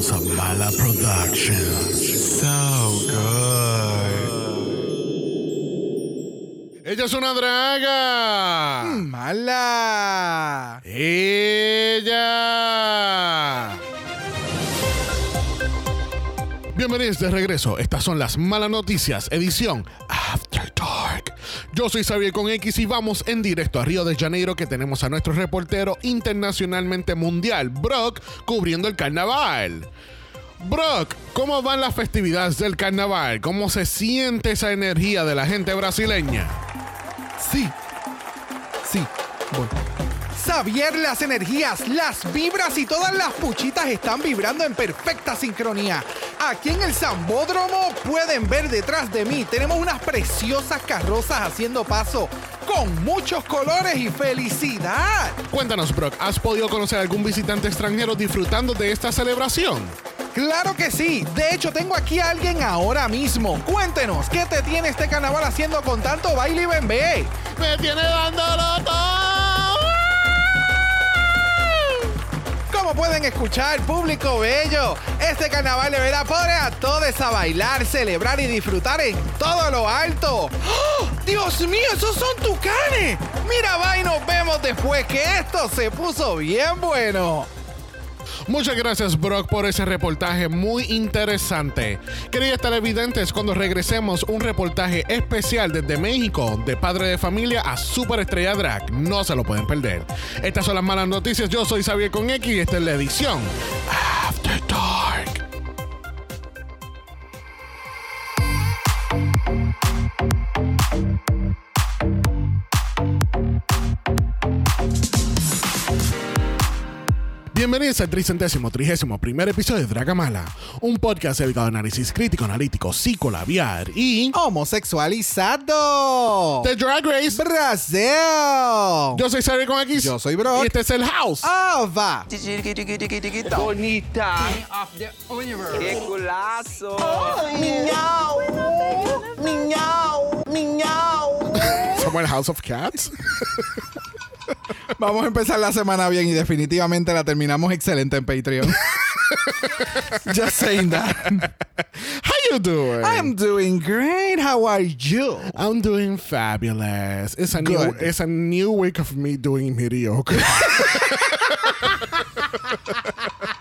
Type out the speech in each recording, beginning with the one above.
House of Mala Productions. So good. Ella es una draga. Mala. Ella. Bienvenidos de regreso. Estas son las malas noticias, edición After. Yo soy Xavier con X y vamos en directo a Río de Janeiro que tenemos a nuestro reportero internacionalmente mundial, Brock, cubriendo el carnaval. Brock, ¿cómo van las festividades del carnaval? ¿Cómo se siente esa energía de la gente brasileña? Sí. Sí. Voy. Xavier, las energías, las vibras y todas las puchitas están vibrando en perfecta sincronía. Aquí en el Zambódromo pueden ver detrás de mí, tenemos unas preciosas carrozas haciendo paso con muchos colores y felicidad. Cuéntanos, Brock, ¿has podido conocer a algún visitante extranjero disfrutando de esta celebración? Claro que sí. De hecho, tengo aquí a alguien ahora mismo. Cuéntenos, ¿qué te tiene este carnaval haciendo con tanto baile y bembé? ¡Me tiene dándolo todo! Como pueden escuchar, público bello, este carnaval de pone a todos a bailar, celebrar y disfrutar en todo lo alto. ¡Oh! ¡Dios mío, esos son tucanes! Mira, va y nos vemos después que esto se puso bien bueno. Muchas gracias, Brock, por ese reportaje muy interesante. Quería estar evidentes cuando regresemos un reportaje especial desde México, de padre de familia a superestrella drag. No se lo pueden perder. Estas son las malas noticias. Yo soy Xavier con X y esta es la edición After Dark. Bienvenidos al tricentésimo, trigésimo primer episodio de Dragamala, un podcast dedicado a análisis crítico, analítico, psicolabiar y Homosexualizado. The Drag Race. Brasil. Yo soy Xavier con X. Yo soy Brock. Y este es el House. Ava. Bonita. ¡Qué culazo! Somos el House of Cats. Vamos a empezar la semana bien y definitivamente la terminamos excelente en Patreon. Just saying that. How you doing? I'm doing great. How are you? I'm doing fabulous. It's a new it's a new week of me doing mediocre.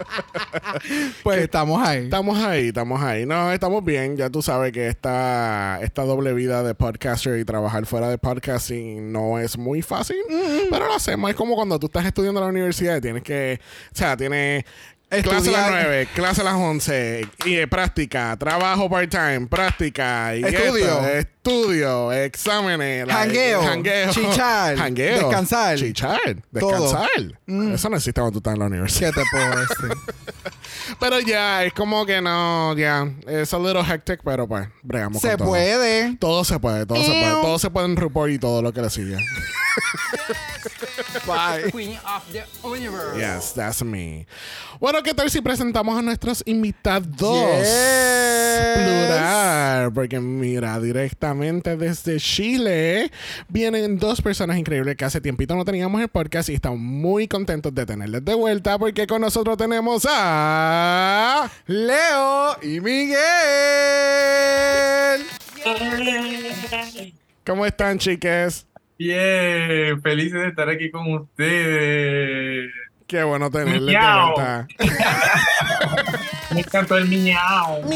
Pues estamos ahí. estamos ahí, estamos ahí. No, estamos bien. Ya tú sabes que esta, esta doble vida de podcaster y trabajar fuera de podcasting no es muy fácil, pero lo hacemos. Es como cuando tú estás estudiando en la universidad y tienes que, o sea, tienes clase a las Estudiar. 9, clase a las 11, y eh, práctica, trabajo part-time, práctica, y Estudio. esto, estudio, exámenes, like, Jangueo. jangueo, Chichar. jangueo, Descansar. chichar, descansar. Eso no existe cuando tú estás en la universidad. ¿Qué te puedo decir? Pero ya, es como que no, ya, es a little hectic, pero pues, bregamos Se con todo. puede. Todo se puede, todo se puede. Todo se puede en RuPaul y todo lo que le sigue. Bye. Queen of the universe. Yes, that's me. Bueno, ¿qué tal si presentamos a nuestros invitados? Yes. Plural, porque mira, directamente desde Chile vienen dos personas increíbles que hace tiempito no teníamos el podcast y estamos muy contentos de tenerles de vuelta porque con nosotros tenemos a... Leo y Miguel. ¿Cómo están, chiques? Bien, felices de estar aquí con ustedes. Qué bueno tenerles de. Me encantó el miau.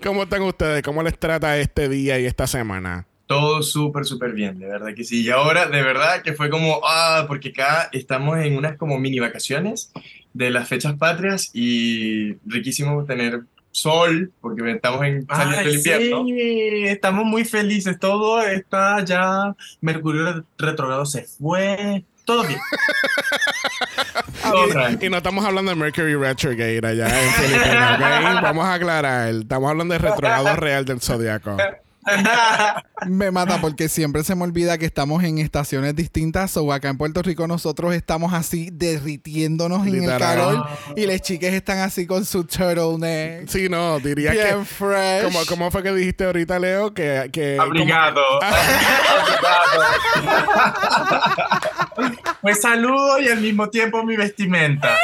¿Cómo están ustedes? ¿Cómo les trata este día y esta semana? Todo súper, súper bien, de verdad que sí. Y ahora, de verdad que fue como, ah, porque acá estamos en unas como mini vacaciones de las fechas patrias y riquísimo tener sol, porque estamos en saliendo del invierno. Sí, estamos muy felices. Todo está ya. Mercurio retrogrado se fue. Todo bien. Y no estamos hablando de Mercury Retrograde allá en Filipinas. Vamos a aclarar. Estamos hablando de retrogrado real del zodiaco. Me mata porque siempre se me olvida que estamos en estaciones distintas. O acá en Puerto Rico nosotros estamos así derritiéndonos en el calor y las chicas están así con su turtleneck. Sí, no, diría Bien que... fresh. Como, ¿Cómo fue que dijiste ahorita, Leo? Que... que Abrigado. Abrigado. Pues saludo y al mismo tiempo mi vestimenta.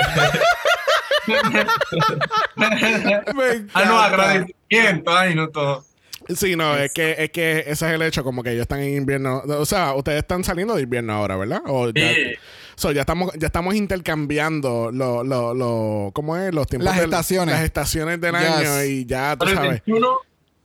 Me ah, no, agradecimiento. Ay, no todo. Sí, no, es que, es que ese es el hecho, como que ellos están en invierno. O sea, ustedes están saliendo de invierno ahora, ¿verdad? O ya, Sí. so, ya estamos, ya estamos intercambiando lo, lo, lo, ¿cómo es? Los tiempos Las del- estaciones. Las estaciones del Yes. año y ya tú Pero el sabes. 21,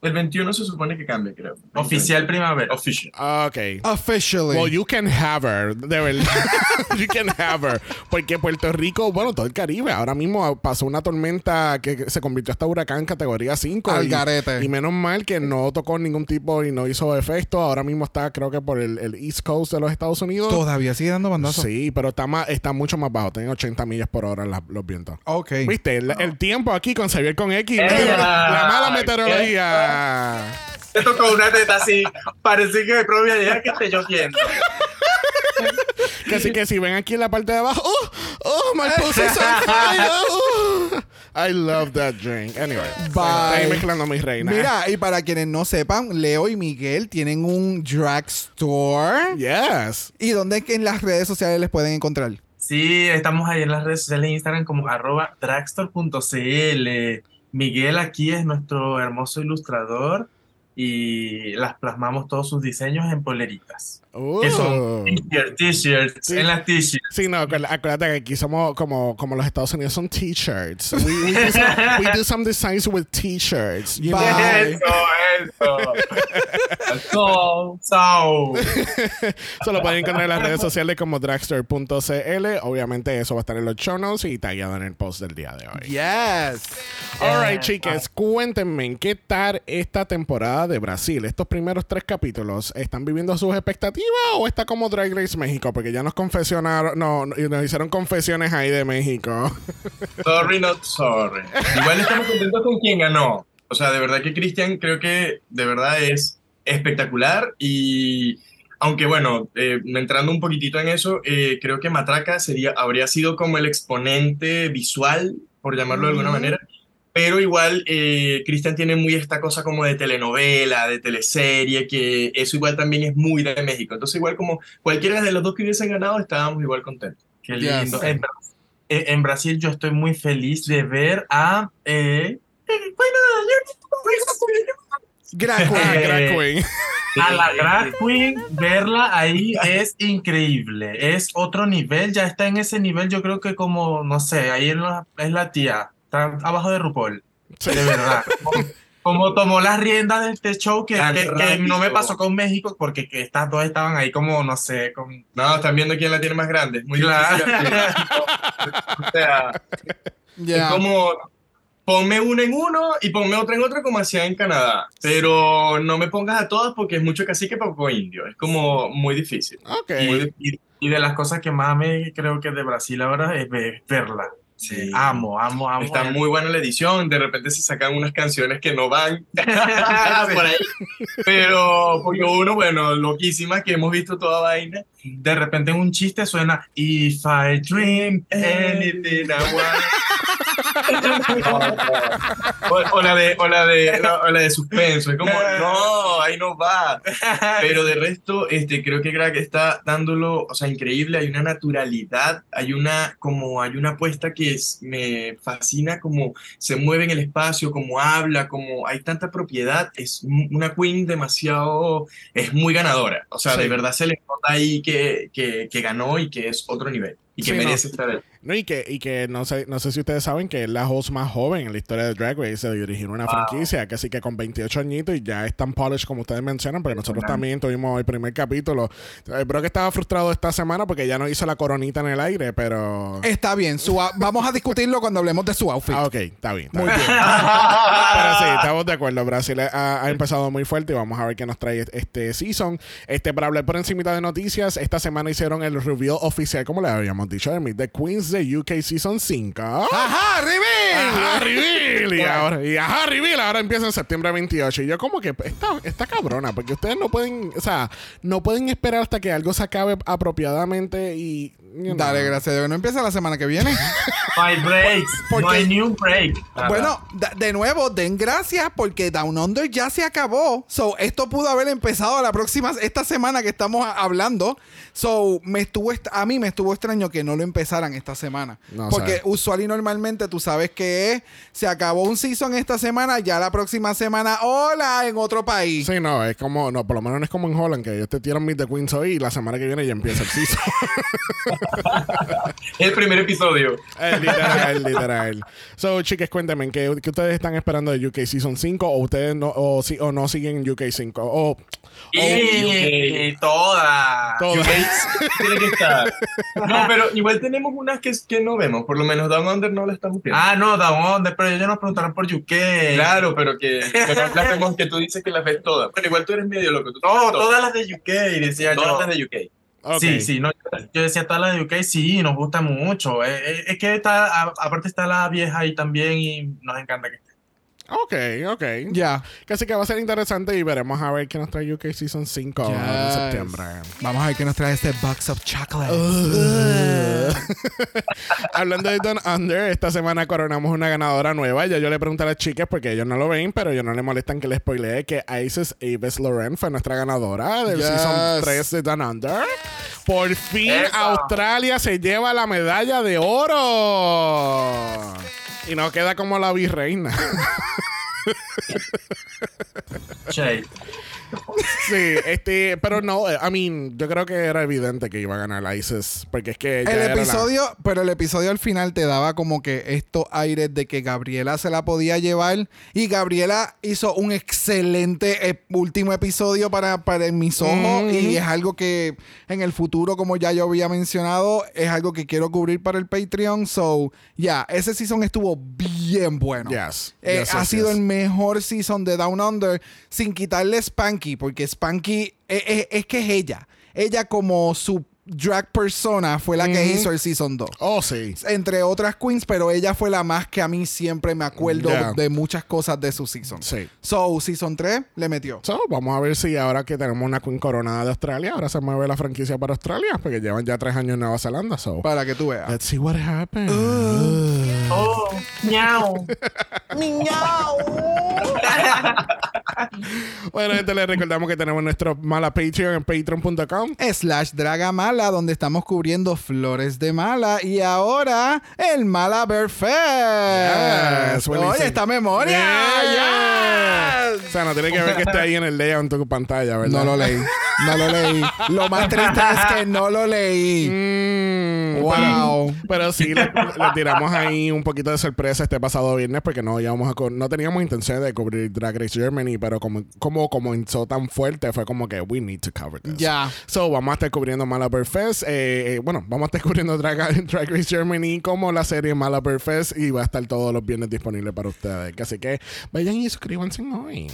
el 21 se supone que cambia, creo. Oficial primavera. Official. Ok. Officially. Well, you can have her, de verdad. you can have her. Porque Puerto Rico, bueno, todo el Caribe, ahora mismo pasó una tormenta que se convirtió hasta huracán categoría 5. Al y, garete. y menos mal que no tocó ningún tipo y no hizo efecto. Ahora mismo está, creo que por el, el East Coast de los Estados Unidos. Todavía sigue dando bandazos. Sí, pero está, más, está mucho más bajo. Tiene 80 millas por hora la- los vientos. Ok. ¿Viste? El, el tiempo aquí con Xavier con X. La mala meteorología. Te tocó una teta así. Parece que de probabilidad que esté lloviendo. Así que si ven aquí en la parte de abajo, oh, oh, my pussy's on fire. oh. I love that drink. Anyway, Bye. estoy mezclando mis reinas. Mira, y para quienes no sepan, Leo y Miguel tienen un drag store. Yes. ¿Y dónde es que en las redes sociales les pueden encontrar? Sí, estamos ahí en las redes sociales de Instagram como arroba dragstore.cl. Miguel aquí es nuestro hermoso ilustrador y las plasmamos todos sus diseños en poleritas. Que son Oh. t-shirts, t-shirts, Sí. en las t-shirts. Sí, no, acuérdate acuérdate que aquí somos como, como los Estados Unidos son t-shirts. We, we do some, we do some designs with t-shirts. Eso, eso. So, so. Se lo pueden encontrar en las redes sociales como dragster.cl. Obviamente eso va a estar en los show notes y tagueado en el post del día de hoy. Yes. Alright, chicas, cuéntenme qué tal esta temporada de Brasil. Estos primeros tres capítulos, ¿están viviendo sus expectativas o está como Drag Race México? Porque ya nos confesionaron, no, nos hicieron confesiones ahí de México. Sorry, not sorry. Igual estamos contentos con quien ganó. O sea, de verdad que Cristian creo que de verdad es espectacular y aunque bueno, eh, entrando un poquitito en eso, eh, creo que Matraca sería, habría sido como el exponente visual, por llamarlo de alguna manera, pero igual eh, Cristian tiene muy esta cosa como de telenovela, de teleserie, que eso igual también es muy de México. Entonces igual como cualquiera de los dos que hubiesen ganado, estábamos igual contentos. Qué lindo. En, eh, en Brasil yo estoy muy feliz de ver a... eh, Drag Queen. Drag Queen. a la drag queen, verla ahí es increíble. Es otro nivel, ya está en ese nivel, yo creo que como, no sé, ahí es la, es la tía, está abajo de RuPaul, de verdad. Como, como tomó las riendas de este show que, que- que no me pasó con México porque que estas dos estaban ahí como, no sé, con... No, están viendo quién la tiene más grande. Muy Claro. o sea, Ya. es como ponme uno en uno y ponme otro en otro como hacía en Canadá. Pero no me pongas a todas porque es mucho cacique poco indio. Es como muy difícil. Ok. Y, y- y de las cosas que más me creo que de Brasil ahora es ve- verla. Sí. Amo, amo, amo. Está muy buena la edición. De repente se sacan unas canciones que no van por ahí. Pero porque uno, bueno, loquísima que hemos visto toda vaina. De repente en un chiste suena If I dream anything I want. O, o la de, o la de, o la de suspenso. Es como, no, ahí no va. Pero de resto, este, creo que Crack está dándolo, o sea, increíble. Hay una naturalidad, hay una, como, hay una apuesta que es- me fascina, como se mueve en el espacio, como habla, como hay tanta propiedad. Es una queen demasiado, es muy ganadora. O sea, Sí. de verdad se le nota ahí que, que, que ganó y que es otro nivel y que Sí, no. merece estar ahí. No, y que, y que no sé, no sé si ustedes saben que es la host más joven en la historia de Drag Race de dirigir una franquicia, que así que con 28 añitos y ya es tan polished como ustedes mencionan, porque nosotros también tuvimos el primer capítulo. Eh, Creo que estaba frustrado esta semana porque ya no hizo la coronita en el aire, pero... Está bien. Su Vamos a discutirlo cuando hablemos de su outfit. Ah, ok, está bien. está Muy bien. bien. Pero sí, estamos de acuerdo. Brasil ha, ha empezado muy fuerte y vamos a ver qué nos trae este season. Este, para hablar por encima de noticias, esta semana hicieron el reveal oficial, como le habíamos dicho, de Meet the Queens de UK Season 5. ¡Ajá! ¡Reveal! A Harry Bill. Y ahora, y a Harry Bill ahora empieza en septiembre 28. Y yo como que está, está cabrona, porque ustedes no pueden, o sea, no pueden esperar hasta que algo se acabe apropiadamente y... you know. Dale, gracias a Dios. No empieza la semana que viene. No hay breaks. Porque- No hay ni un break. Nada. Bueno, de nuevo, den gracias porque Down Under ya se acabó. So, esto pudo haber empezado la próxima, esta semana que estamos hablando. So, me estuvo, est- a mí me estuvo extraño que no lo empezaran esta semana. No, porque sabes. usual y normalmente tú sabes que es, se acabó un season esta semana, ya la próxima semana, hola, en otro país. Sí, no, es como, no, por lo menos no es como en Holland, que ellos te tiran Meet the Queens hoy y la semana que viene ya empieza el season. El primer episodio. Es literal, literal. So, chicas, cuéntenme, ¿qué, qué ustedes están esperando de UK Season 5 o ustedes no, o, si- o no siguen UK 5? O, Y, y toda. todo. UK tiene que estar. No, pero igual tenemos unas que, que no vemos. Por lo menos Down Under no la estamos viendo. Ah, no, Down Under, pero ellos nos preguntaron por UK. Claro, pero que, que no las vemos, que tú dices que las ves todas. Pero igual tú eres medio loco. Tú No, todas las de UK, decía yo. Todas las de UK. Sí, sí, no, yo decía todas las de UK, sí, nos gusta mucho. Eh, eh, Es, que está, aparte está la vieja ahí también y nos encanta que esté. Ok, ok. Ya. Casi que va a ser interesante y veremos a ver qué nos trae UK Season 5 en septiembre. Vamos a ver qué nos trae este box of chocolate. Hablando de Don Under, esta semana coronamos una ganadora nueva. Ya yo le pregunté a las chicas porque ellos no lo ven, pero ellos no les molestan que les spoilee que Isis Aves Loren fue nuestra ganadora del Yes. Season 3 de Don Under. Por fin Eso. Australia se lleva la medalla de oro. Y no queda como la virreina. Che, sí, este, pero no, I mean, yo creo que era evidente que iba a ganar la Isis, porque es que ella El era la- episodio, pero el episodio al final te daba como que estos aires de que Gabriela se la podía llevar y Gabriela hizo un excelente eh, último episodio para, para en mis ojos Mm. y es algo que en el futuro, como ya yo había mencionado, es algo que quiero cubrir para el Patreon. So, ya, ese season estuvo bien bueno. Yes, Eh, yes, ha yes, sido yes. el mejor season de Down Under sin quitarle Spanky, porque Spanky eh, eh, es que es ella. Ella como su drag persona fue la que hizo el season 2. Oh, sí. Entre otras queens, pero ella fue la más que a mí siempre me acuerdo Yeah. de muchas cosas de su season. Sí. So, season 3 le metió. So, vamos a ver si ahora que tenemos una Queen coronada de Australia, ahora se mueve la franquicia para Australia, porque llevan ya tres años en Nueva Zelanda. So, Para que tú veas. let's see what happens. Oh, miau. Bueno, gente, les recordamos que tenemos nuestro mala Patreon en patreon.com. Slash Dragamala, donde estamos cubriendo flores de mala. Y ahora, el Mala Bear Fest. Yes. Oye, esta memoria. Yeah. Yes. O sea, no tiene que ver que esté ahí en el layout en tu pantalla, ¿verdad? No lo leí. No lo leí. Lo más triste es que no lo leí. Mm, Wow. Pero, pero sí, le, le tiramos ahí un poquito de sorpresa este pasado viernes porque no íbamos a no teníamos intención de cubrir Drag Race Germany, pero como, como comenzó tan fuerte, fue como que we need to cover this. Ya. So, vamos a estar cubriendo Malabar Fest. eh, eh, bueno, vamos a estar cubriendo Drag, Drag Race Germany como la serie Malabar Fest y va a estar todos los viernes disponible para ustedes. Así que vayan y suscríbanse hoy.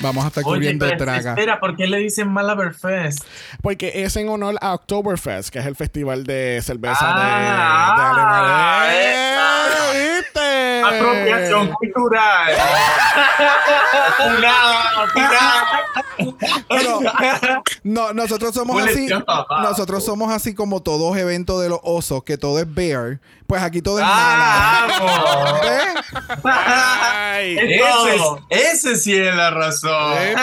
Vamos a estar Oye, cubriendo pero Draga. espera, ¿por qué le dicen Malaberfest? Porque es en honor a Oktoberfest, que es el festival de cerveza Ah, de, de Alemania. ¡Eh! ¿Viste? Apropiación cultural. Pero no, nosotros somos así. Nosotros somos así como todos eventos de los osos, que todo es bear. Pues aquí todo es. Ah, vamos. ¿Ves? Ay, Es Ese, ese sí es la razón. eh,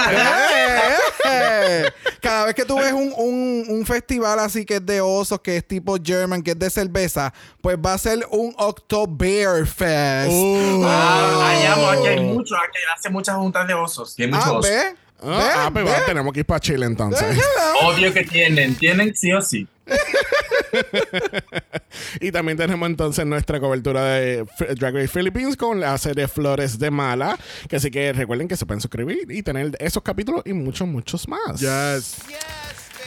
Eh, Cada vez que tú ves un, un- un festival así que es de osos, que es tipo German, que es de cerveza, pues va a ser un Oktoberfest. Uh. Ah, ay, amo, aquí hay mucho, aquí hace muchas juntas de osos. Tiene ah, muchos osos. ¿ves? Ah, ah, pues ¿Ves? va, tenemos que ir para Chile entonces. Obvio que tienen, tienen sí o sí. y también tenemos entonces nuestra cobertura de F- Drag Race Philippines con la serie Flores de Mala. Que así que recuerden que se pueden suscribir y tener esos capítulos y muchos, muchos más. Yes.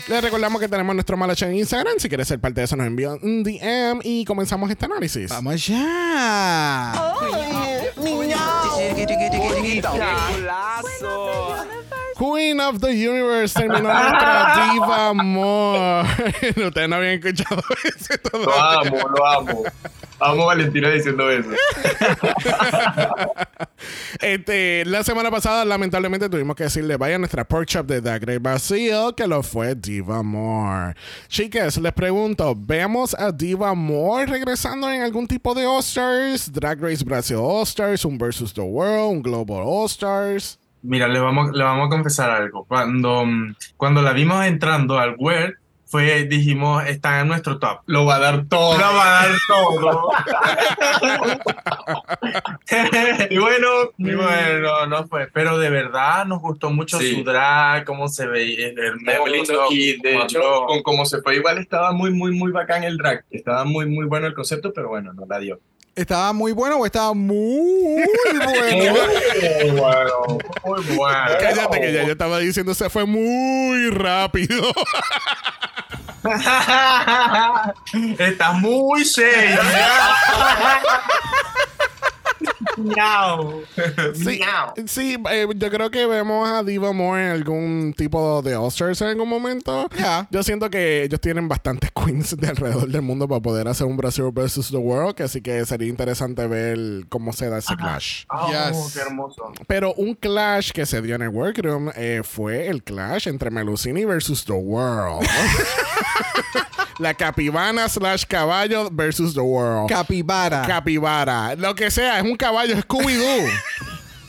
Les recordamos que tenemos nuestro Malacha en Instagram. Si quieres ser parte de eso, nos envían un DM y comenzamos este análisis. Vamos allá. Queen of the Universe terminó nuestra Diva More. Ustedes no habían escuchado eso Lo amo, lo amo. Amo a Valentina diciendo eso. este, la semana pasada, lamentablemente, tuvimos que decirle vaya a nuestra pork chop de The Great Brasil, que lo fue Diva More. Chicas, les pregunto, ¿vemos a Diva More regresando en algún tipo de All-Stars? Drag Race Brasil All-Stars, un Versus the World, un Global All-Stars. Mira, le vamos, le vamos a confesar algo. Cuando, cuando la vimos entrando al World, fue, dijimos, está en nuestro top. Lo va a dar todo. Lo va a dar todo. y bueno, y bueno, no fue. Pero de verdad nos gustó mucho Sí. su drag, cómo se veía. Muy lindo. Y de hecho, con como se fue igual, estaba muy, muy, muy bacán el drag. Estaba muy, muy bueno el concepto, pero bueno, no la dio. ¿Estaba muy bueno o estaba muy bueno? Muy bueno, muy bueno. Cállate que ya yo estaba diciendo, se fue muy rápido. Está muy serio. Miau. Sí, sí eh, yo creo que vemos a Diva More en algún tipo de All-Stars en algún momento. Ya. Yo siento que ellos tienen bastantes queens de alrededor del mundo para poder hacer un Brasil versus the World, que así que sería interesante ver cómo se da ese clash. Oh, Yes. qué hermoso. Pero un clash que se dio en el Workroom eh, fue el clash entre Melusini versus the World. La capibana slash caballo versus the world. Capibara. Capibara. Lo que sea, es un caballo, es Scooby-Doo.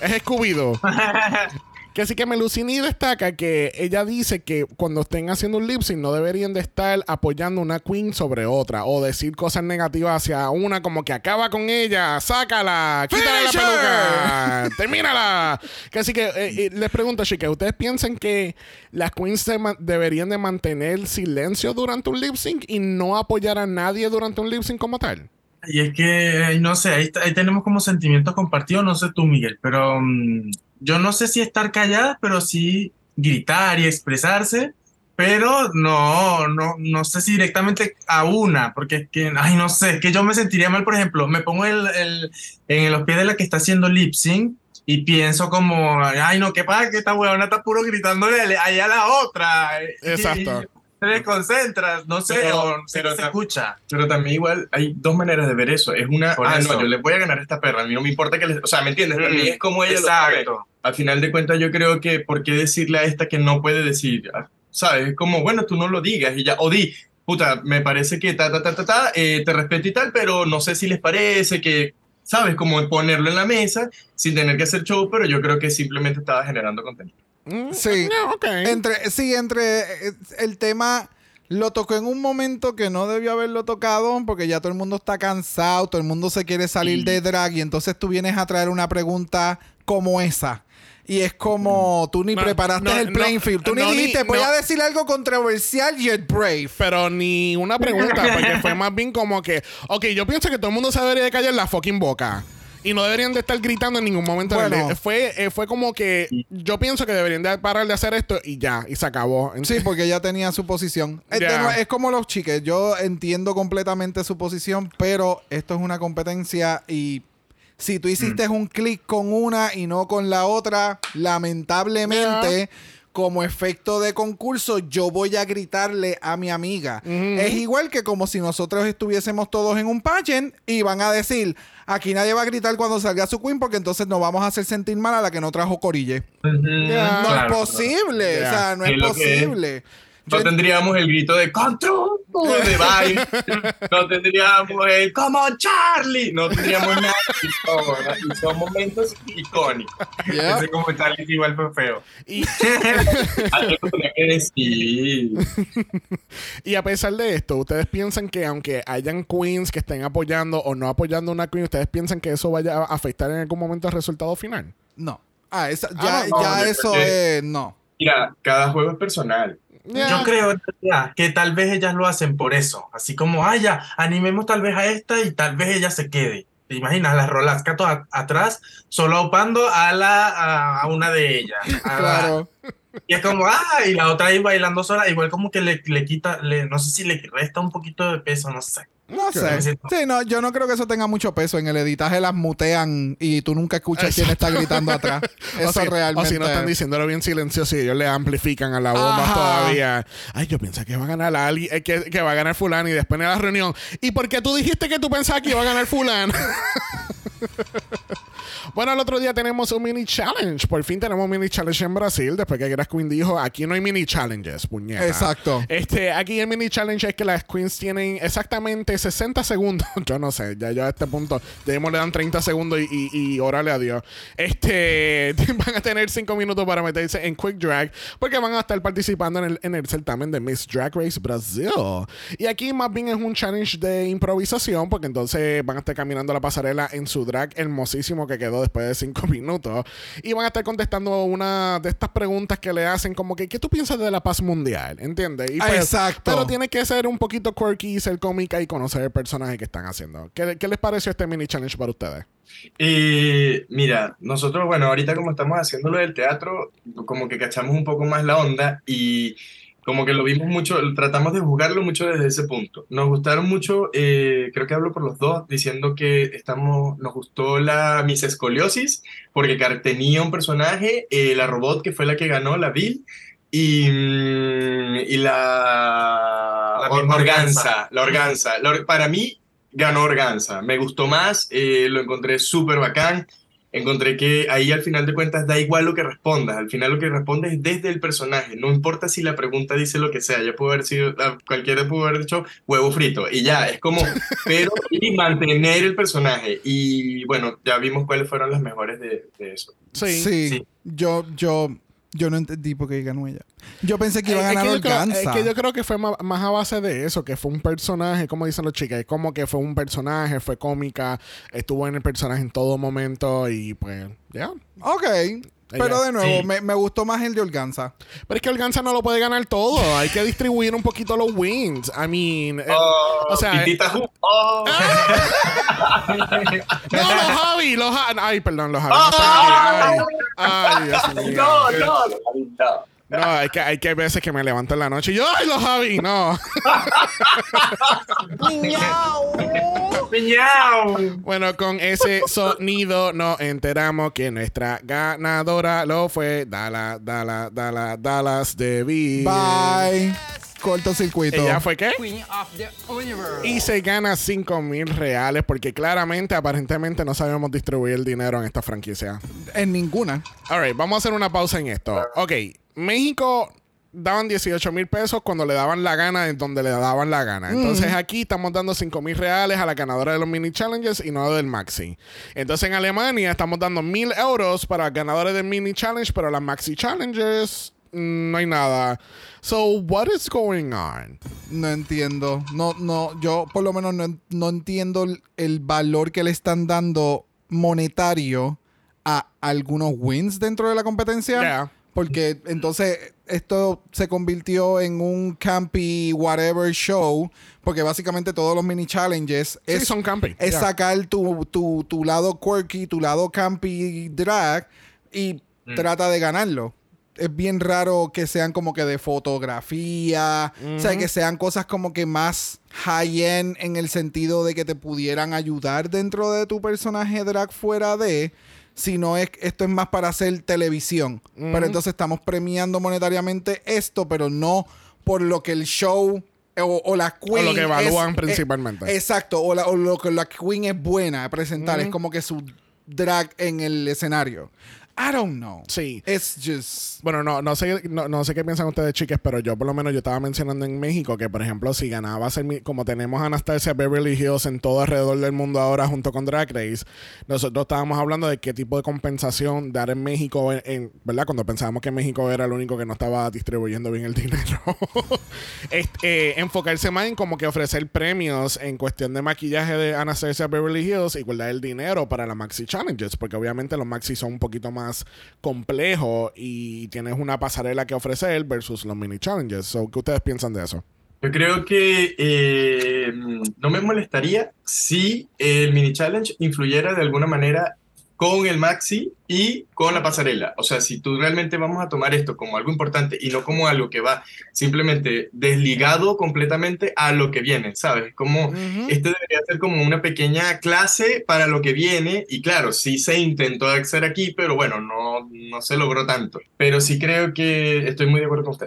es Scooby-Doo. Que sí que Melusini destaca que ella dice que cuando estén haciendo un lip sync no deberían de estar apoyando una queen sobre otra o decir cosas negativas hacia una como que acaba con ella, sácala, quítale la peluca, termínala. Que así que eh, eh, les pregunto, chicas, ¿ustedes piensan que las queens se deberían de mantener silencio durante un lip sync y no apoyar a nadie durante un lip sync como tal? Y es que, no sé, ahí, ahí tenemos como sentimientos compartidos, no sé tú, Miguel, pero mm, yo no sé si estar callada, pero sí gritar y expresarse, pero no, no, no sé si directamente a una, porque es que, ay, no sé, es que yo me sentiría mal, por ejemplo, me pongo el, el- en los pies de la que está haciendo lip sync y pienso como, ay, no, ¿qué pasa? Que esta huevona está puro gritándole allá a la otra. Exacto. Te desconcentras, no sé, Pero- o pero se tam- escucha. Pero también igual hay dos maneras de ver eso. Es una, Por ah, eso. no, yo le voy a ganar a esta perra. A mí no me importa que les... O sea, ¿me entiendes? También Mm, es como ella lo sabe. Exacto. Al final de cuentas yo creo que ¿por qué decirle a esta que no puede decir? Ah, ¿Sabes? Es como, bueno, tú no lo digas y ya. O di, puta, me parece que ta, ta, ta, ta, ta, eh, te respeto y tal, pero no sé si les parece que... ¿Sabes? Como ponerlo en la mesa sin tener que hacer show, pero yo creo que simplemente estaba generando contenido. Mm, Sí. no, ok. Entre, sí, entre eh, el tema lo tocó en un momento que no debió haberlo tocado porque ya todo el mundo está cansado, todo el mundo se quiere salir Sí. de drag y entonces tú vienes a traer una pregunta como esa. Y es como tú ni No, preparaste no, el playing no, field. Tú ni dijiste, voy a decir algo controversial yet brave. Pero ni una pregunta, porque fue más bien como que, ok, yo pienso que todo el mundo se debería de callar la fucking boca. Y no deberían de estar gritando en ningún momento. en el Bueno. día. fue, eh, fue como que yo pienso que deberían de parar de hacer esto y ya, y se acabó. Sí, porque ella tenía su posición. Este no- es como los chiques. Yo entiendo completamente su posición, pero esto es una competencia y si tú hiciste un clic con una y no con la otra, lamentablemente, como efecto de concurso, yo voy a gritarle a mi amiga. Es igual que como si nosotros estuviésemos todos en un pageant y van a decir, aquí nadie va a gritar cuando salga su queen porque entonces nos vamos a hacer sentir mal a la que no trajo corille. No Claro, es posible, o sea, no es. posible. No tendríamos el grito de control de baile. No tendríamos el como Charlie. No tendríamos nada. Y son, momentos icónicos. Yeah. Ese comentario igual fue feo. Y, y a pesar de esto, ¿ustedes piensan que aunque hayan queens que estén apoyando o no apoyando una queen, ¿ustedes piensan que eso vaya a afectar en algún momento el resultado final? No. Ah, esa- ya, no, ya yo eso es. No. Mira, cada juego es personal. Yo creo que tal vez ellas lo hacen por eso. Así como, ah, ya, animemos tal vez a esta y tal vez ella se quede. ¿Te imaginas? Las rolasca todas atrás, solo opando a, la, a, a una de ellas. A la- Claro. y es como, ah, y la otra ahí bailando sola, igual como que le, le quita, le, no sé si le resta un poquito de peso, no sé. No sé. Sí, no, yo no creo que eso tenga mucho peso. En el editaje las mutean y tú nunca escuchas quién está gritando atrás. Eso o si, realmente. O si no están diciéndolo bien silencioso y ellos le amplifican a la bomba Ajá. todavía. Ay, yo pensé que va a ganar alguien, eh, que, que va a ganar fulano y después en la reunión. ¿Y por qué tú dijiste que tú pensabas que iba a ganar fulano? Bueno, el otro día tenemos un mini challenge. Por fin tenemos un mini challenge en Brasil. Después que Grass Queen dijo: aquí no hay mini challenges, puñeta. Exacto. Este, aquí el mini challenge es que las queens tienen exactamente 60 segundos. Yo no sé, ya, ya a este punto, debemos le dan 30 segundos y, y, y órale a Dios. Este, van a tener 5 minutos para meterse en Quick Drag porque van a estar participando en el, en el certamen de Miss Drag Race Brasil. Y aquí más bien es un challenge de improvisación porque entonces van a estar caminando la pasarela en su drag hermosísimo que quedó después de 5 minutos y van a estar contestando una de estas preguntas que le hacen como que ¿qué tú piensas de la paz mundial? ¿Entiendes? Y pues, exacto. Pero tiene que ser un poquito quirky, ser cómica y conocer el personaje que están haciendo. ¿Qué, qué les pareció este mini challenge para ustedes? Eh, mira, nosotros, bueno, ahorita como estamos haciendo lo del teatro, como que cachamos un poco más la onda y como que lo vimos mucho, tratamos de jugarlo mucho desde ese punto. Nos gustaron mucho, eh, creo que hablo por los dos, diciendo que estamos, nos gustó la Miss Escoliosis, porque tenía un personaje, eh, la robot que fue la que ganó, la Bill, y, mm, y la, La or- Organza, la Organza. La or- para mí ganó Organza, me gustó más, eh, lo encontré súper bacán. Encontré que ahí al final de cuentas da igual lo que respondas, al final lo que respondes es desde el personaje, no importa si la pregunta dice lo que sea, ya pudo haber sido, ah, cualquiera pudo haber dicho huevo frito y ya, es como, pero y mantener el personaje y bueno, ya vimos cuáles fueron las mejores de, de eso. Sí. Sí. sí. Yo, yo, yo no entendí por qué ganó ella. Yo pensé que iba a Eh, Es ganar que creo-. Es que yo creo que fue más, a base de eso, que fue un personaje, como dicen los chicas, es como que fue un personaje, fue cómica, estuvo en el personaje en todo momento y pues, ya. Ok. Pero de nuevo, Sí. me, me gustó más el de Organza. Pero es que Organza no lo puede ganar todo, hay que distribuir un poquito los wins. I mean, Oh, o sea, eh, oh. no, los Javi, los Javi. Ay, perdón, los Javi. no están aquí. Ay, ay, Dios mío. No, no, no, no. Hay que, hay que veces que me levanto en la noche y yo, ¡ay, los Javi! No. ¡Miau! Bueno, con ese sonido nos enteramos que nuestra ganadora lo fue Dala, Dala, Dala, Dallas de Bye. Cortocircuito. ¿Ella fue qué? Queen of the Universe. Y se gana 5 mil reales porque claramente, aparentemente, no sabemos distribuir el dinero en esta franquicia. En ninguna. Alright, vamos a hacer una pausa en esto. Ok, México daban 18 mil pesos cuando le daban la gana en donde le daban la gana. Entonces aquí estamos dando 5 mil reales a la ganadora de los mini challenges y no del maxi. Entonces en Alemania estamos dando mil euros para ganadores del mini challenge, pero las maxi challenges mm, no hay nada. So, what is going on? No entiendo. No, no, yo por lo menos no, no entiendo el, el valor que le están dando monetario a algunos wins dentro de la competencia. Yeah. Porque entonces esto se convirtió en un campy whatever show. Porque básicamente todos los mini challenges Sí, es, son camping. es Yeah. sacar tu, tu, tu lado quirky, tu lado campy drag y trata de ganarlo. Es bien raro que sean como que de fotografía, o sea, que sean cosas como que más high-end en el sentido de que te pudieran ayudar dentro de tu personaje drag fuera de, sino es esto es más para hacer televisión. Pero entonces estamos premiando monetariamente esto, pero no por lo que el show o, o la queen lo que evalúan es- principalmente. eh, exacto, o, la- o lo que la queen es buena a presentar, es como que su drag en el escenario. I don't know. Sí. It's just Bueno, no, no sé, no, no sé qué piensan ustedes, chicas, pero yo por lo menos yo estaba mencionando en México que, por ejemplo, si ganaba como tenemos a Anastasia Beverly Hills en todo alrededor del mundo ahora junto con Drag Race, nosotros estábamos hablando de qué tipo de compensación dar en México, en, en- ¿verdad? Cuando pensábamos que México era el único que no estaba distribuyendo bien el dinero. Este, eh, enfocarse más en como que ofrecer premios en cuestión de maquillaje de Anastasia Beverly Hills y guardar el dinero para las Maxi Challenges, porque obviamente los Maxi son un poquito más complejos y tienes una pasarela que ofrecer versus los mini challenges. So, ¿Qué ustedes piensan de eso? Yo creo que eh, no me molestaría si el mini challenge influyera de alguna manera con el maxi y con la pasarela. O sea, si tú realmente vamos a tomar esto como algo importante y no como algo que va simplemente desligado completamente a lo que viene, ¿sabes? Como este debería ser como una pequeña clase para lo que viene y claro, sí se intentó hacer aquí, pero bueno, no, no se logró tanto. Pero sí creo que estoy muy de acuerdo con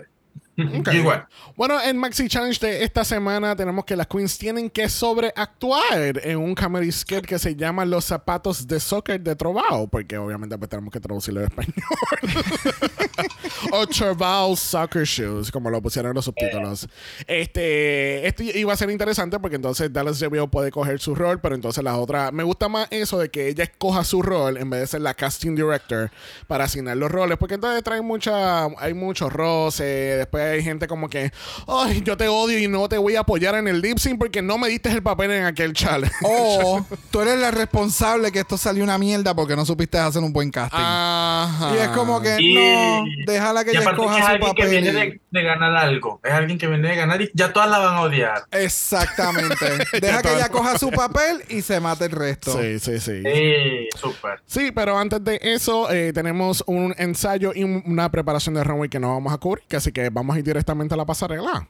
usted. Igual. Bueno, en Maxi Challenge de esta semana tenemos que las queens tienen que sobreactuar en un comedy skit que se llama Los zapatos de soccer de Trovao, porque obviamente pues, tenemos que traducirlo en español. o Trovao Soccer Shoes, como lo pusieron en los subtítulos. Este, esto iba a ser interesante porque entonces Dallas JBO puede coger su rol, pero entonces la otra, me gusta más eso de que ella escoja su rol en vez de ser la casting director para asignar los roles, porque entonces trae mucha, hay mucho roce, después hay gente como que, ay, yo te odio y no te voy a apoyar en el lip sync porque no me diste el papel en aquel challenge. O tú eres la responsable que esto salió una mierda porque no supiste hacer un buen casting. Ajá. Y es como que no, déjala que ella escoja es su alguien que papel. viene de, de ganar algo. Es alguien que viene de ganar y ya todas la van a odiar. Exactamente. Deja que ella coja su papel y se mate el resto. Sí, sí, sí. Sí, súper. Sí, pero antes de eso, eh, tenemos un ensayo y un- una preparación de runway que no vamos a cubrir, que así que vamos a ir directamente a la pasarela.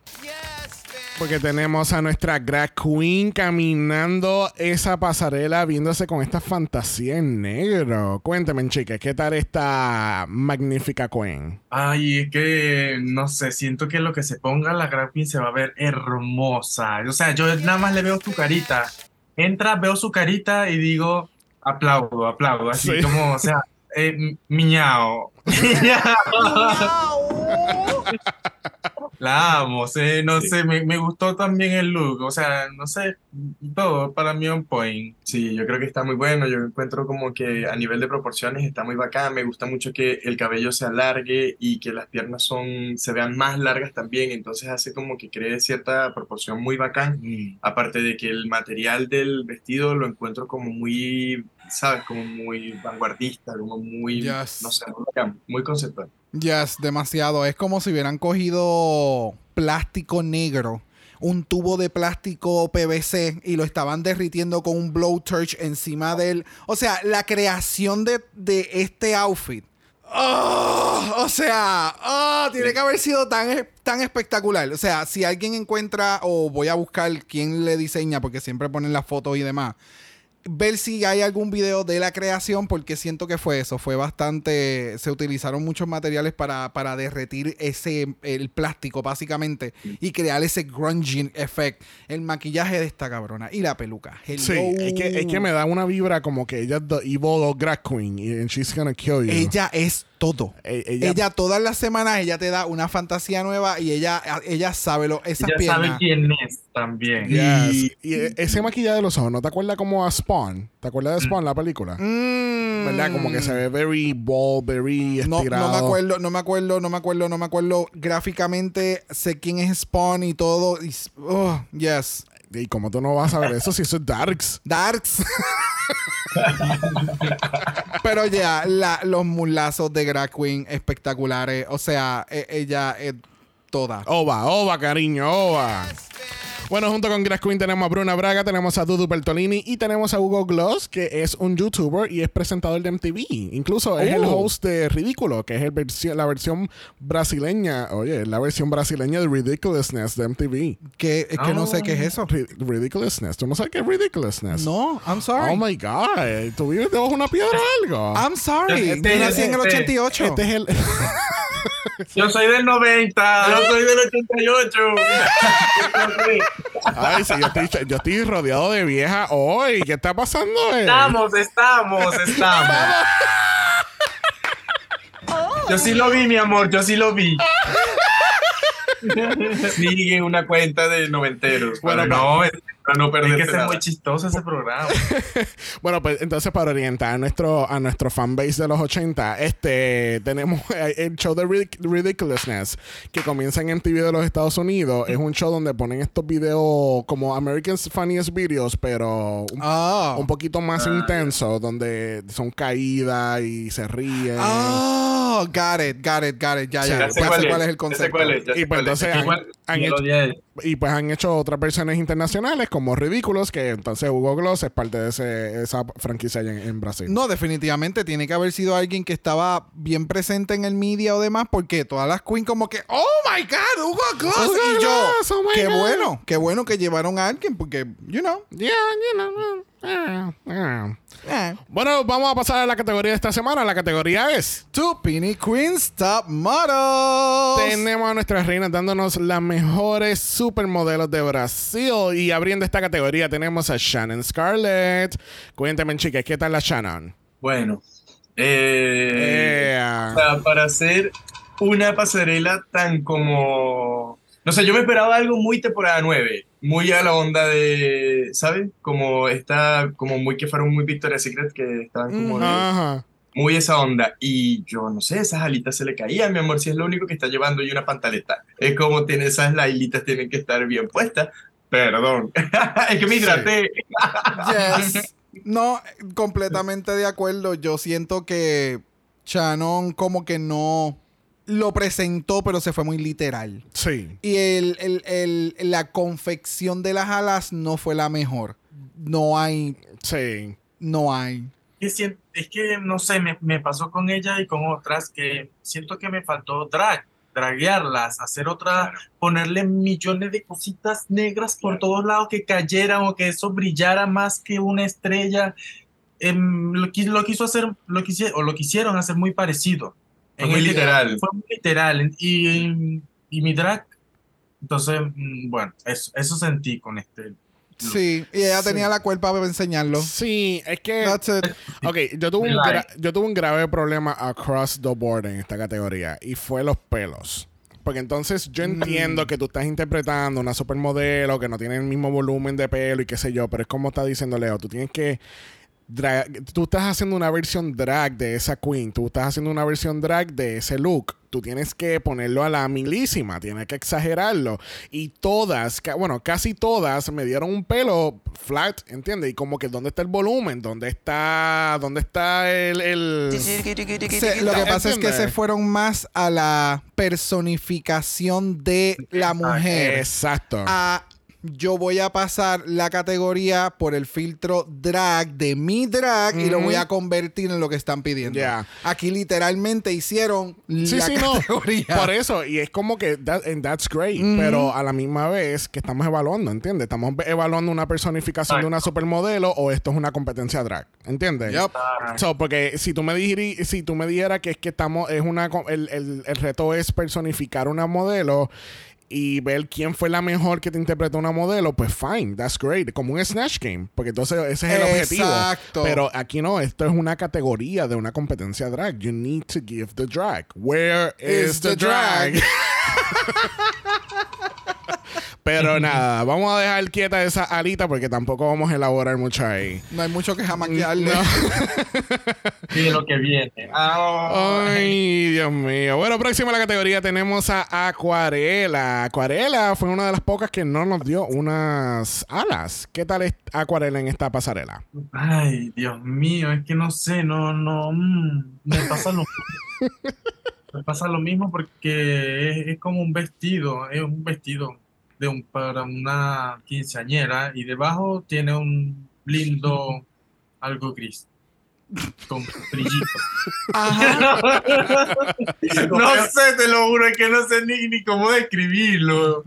Porque tenemos a nuestra drag queen caminando esa pasarela viéndose con esta fantasía en negro. Cuéntame, chicas, ¿qué tal esta magnífica queen? Ay, es que no sé, siento que lo que se ponga la drag queen se va a ver hermosa. O sea, yo nada más le veo su carita. Entra, veo su carita y digo, aplaudo, aplaudo. Así Sí. como, o sea, eh, m- miñao. La amo, sí, no Sí. sé, me, me gustó también el look, o sea, no sé, todo para mí on point. Sí, yo creo que está muy bueno. Yo encuentro como que a nivel de proporciones está muy bacán. Me gusta mucho que el cabello se alargue y que las piernas son, se vean más largas también. Entonces hace como que cree cierta proporción muy bacán. Aparte de que el material del vestido lo encuentro como muy, ¿sabes? Como muy vanguardista, como muy, Yes. no sé, muy bacán, Yes, demasiado. Es como si hubieran cogido plástico negro, un tubo de plástico PVC y lo estaban derritiendo con un blowtorch encima del. O sea, la creación de, de este outfit. ¡Oh! o sea, ¡oh! tiene que haber sido tan, tan espectacular. O sea, si alguien encuentra, o voy a buscar quién le diseña, porque siempre ponen las fotos y demás. Ver si hay algún video de la creación, porque siento que fue eso. Fue bastante. Se utilizaron muchos materiales para, para derretir ese el plástico, básicamente, y crear ese grungy effect. El maquillaje de esta cabrona y la peluca. Sí, es que, es que me da una vibra como que ella es the evil drag queen and she's gonna kill you. Ella es todo. E- ella- Ella, todas las semanas ella te da una fantasía nueva y ella, ella sabe lo, esas piernas. sabe quién es también. Yes. Y- Y, e- ese maquillaje de los ojos, ¿no te acuerdas como a Spawn? ¿Te acuerdas de Spawn, la película? Mm. ¿Verdad? Como que se ve very bold, very No, estirado. no me acuerdo, no me acuerdo, no me acuerdo, no me acuerdo. Gráficamente sé quién es Spawn y todo. y- oh, yes. ¿Y cómo tú no vas a ver eso si eso es Darks? Darks. Pero ya, la- los mulazos de Drag Queen espectaculares. O sea, e- ella es toda. Ova, ova, cariño, ova. Bueno, junto con Grass Queen tenemos a Bruna Braga, tenemos a Dudu Bertolini y tenemos a Hugo Gloss, que es un youtuber y es presentador de MTV. Incluso es el Oh. host de Ridículo, que es el versi- la versión brasileña, oye, la versión brasileña de Ridiculousness de MTV. Que, es que no sé qué es eso. Ri- Ridiculousness, ¿tú no sabes qué es Ridiculousness? No, I'm sorry. Oh my God, ¿tú vives debajo de una piedra o algo? I'm sorry. Este- Yo nací en el este- 88. Este es el... Yo soy del 90. Yo soy del 88. Ay, sí, yo estoy, yo estoy rodeado de viejas hoy. ¿Qué está pasando? eh? Estamos, estamos, estamos. Yo sí lo vi, mi amor, yo sí lo vi. Sigue una cuenta de noventeros. Bueno, No, para no hay que perderte ser nada. muy chistoso ese programa. Bueno, pues entonces para orientar a nuestro, a nuestro fanbase de los 80, este, tenemos el show de Ridic- Ridiculousness que comienza en MTV de los Estados Unidos. Es un show donde ponen estos videos como American's Funniest Videos, pero un, Ah. un poquito más intenso, donde son caídas y se ríen. Oh, got it, got it, got it. Ya, Sí, ya. ya sé cuál cuál, es, es el ya sé concepto. cuál es, ya Y sé pues cuál es. entonces Igual- han Y hecho, pues han hecho otras versiones internacionales como Ridículos, que entonces Hugo Gloss es parte de ese- esa franquicia allá en, en Brasil. No, definitivamente tiene que haber sido alguien que estaba bien presente en el media o demás, porque todas las queens como que, oh my god, Hugo Gloss. Hugo y yo, Gloss, oh qué God. bueno, qué bueno que llevaron a alguien, porque, you know. Yeah, you know. Bueno, vamos a pasar a la categoría de esta semana. La categoría es... Two Pini Queens Top Models. Tenemos a nuestras reinas dándonos las mejores supermodelos de Brasil. Y abriendo esta categoría tenemos a Shannon Scarlett. Cuéntame, chicas, ¿qué tal la Shannon? Bueno, eh, Eh, o sea, para hacer una pasarela tan como... No sé, yo me esperaba algo muy temporada 9, muy a la onda de, ¿sabes? Como está, como muy que fueron muy Victoria's Secret, que estaban como de- Ajá. muy esa onda. Y yo no sé, esas alitas se le caían, mi amor, si es lo único que está llevando y una pantaleta. Es como tiene esas alitas tienen que estar bien puestas. Perdón, es que me hidraté. Yes. No, completamente de acuerdo. Yo siento que Shannon como que no lo presentó, pero se fue muy literal. Sí. Y el, el- el- la confección de las alas no fue la mejor. No hay, Sí. no hay. Es que, sien- es que, no sé, me, me pasó con ella y con otras que siento que me faltó drag, draguearlas, hacer otra, ponerle millones de cositas negras por todos lados que cayeran o que eso brillara más que una estrella. Em, lo, qui- lo quiso hacer, lo quisi- o lo quisieron hacer muy parecido. Fue muy este- literal. Fue muy literal. Y, y mi drag, entonces, mm, bueno, eso, eso sentí con este. Sí, y ella Sí. tenía la cuerpa para enseñarlo. Sí, es que... That's it. Ok, yo tuve, un gra- yo tuve un grave problema across the board en esta categoría y fue los pelos. Porque entonces yo entiendo que tú estás interpretando una supermodelo que no tiene el mismo volumen de pelo y qué sé yo, pero es como está diciendo Leo, tú tienes que... tú estás haciendo una versión drag de esa queen, tú estás haciendo una versión drag de ese look. Tú tienes que ponerlo a la milísima, tienes que exagerarlo. Y todas, bueno, casi todas me dieron un pelo flat, ¿entiendes? Y como que ¿dónde está el volumen? ¿Dónde está, dónde está el... el... Se- lo que pasa es que se fueron más a la personificación de la mujer. Exacto. a yo voy a pasar la categoría por el filtro drag de mi drag y lo voy a convertir en lo que están pidiendo. Ya. Aquí literalmente hicieron Sí, la sí, no. categoría. Por eso, y es como que that- and that's great, pero a la misma vez que estamos evaluando, ¿entiendes? Estamos evaluando una personificación de una supermodelo o esto es una competencia drag, ¿entiendes? Yup. So, porque si tú me dijeri- si tú me dijeras que es que estamos, es una el, el- el reto es personificar una modelo y ver quién fue la mejor que te interpretó una modelo, pues fine, that's great. Como un Snatch Game, porque entonces ese es el objetivo. Exacto. Pero aquí no, esto es una categoría de una competencia drag. You need to give the drag. Where is, Is the, the drag? drag? Pero nada, vamos a dejar quieta esa alita porque tampoco vamos a elaborar mucho ahí. No hay mucho que jamaquearle. No. Y lo que viene. Ay, Dios mío. Bueno, próxima a la categoría tenemos a Acuarela. Acuarela fue una de las pocas que no nos dio unas alas. ¿Qué tal es Acuarela en esta pasarela? Ay, Dios mío, es que no sé, no, no, mm, me pasa lo me pasa lo mismo porque es, es como un vestido, es un vestido de un para una quinceañera y debajo tiene un lindo algo gris con brillito. Ajá. No sé, te lo juro, es que no sé ni, ni cómo describirlo.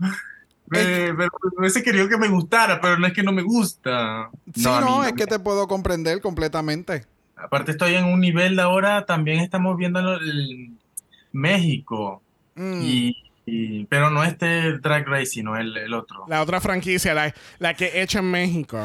Me, pero me hubiese querido que me gustara, pero no es que no me gusta. Sí, no, no es me- que te puedo comprender completamente. Aparte estoy en un nivel de ahora, también estamos viendo el México, Mm. y, y- pero no este Drag Race, sino el, el otro. La otra franquicia, la, la que hecha en México.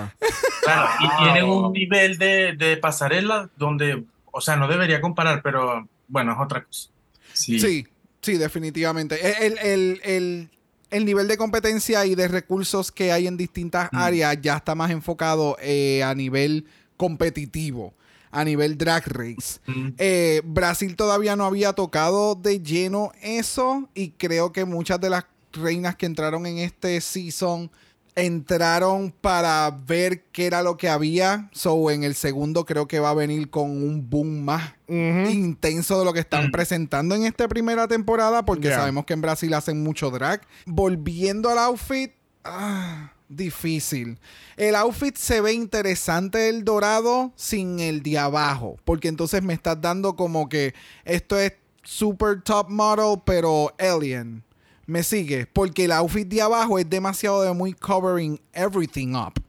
Claro, y tienen un nivel de, de pasarela donde, o sea, no debería comparar, pero bueno, es otra cosa. Sí. Sí, sí, definitivamente. El, el- el- el nivel de competencia y de recursos que hay en distintas Mm. áreas ya está más enfocado eh, a nivel competitivo, a nivel drag race. Mm. Eh, Brasil todavía no había tocado de lleno eso y creo que muchas de las reinas que entraron en este season entraron para ver qué era lo que había. So, en el segundo creo que va a venir con un boom más intenso de lo que están presentando en esta primera temporada, porque Yeah. sabemos que en Brasil hacen mucho drag. Volviendo al outfit, ah, difícil. El outfit se ve interesante el dorado sin el de abajo, porque entonces me estás dando como que esto es super top model, pero alien. Me sigue, porque el outfit de abajo es demasiado de muy covering everything up.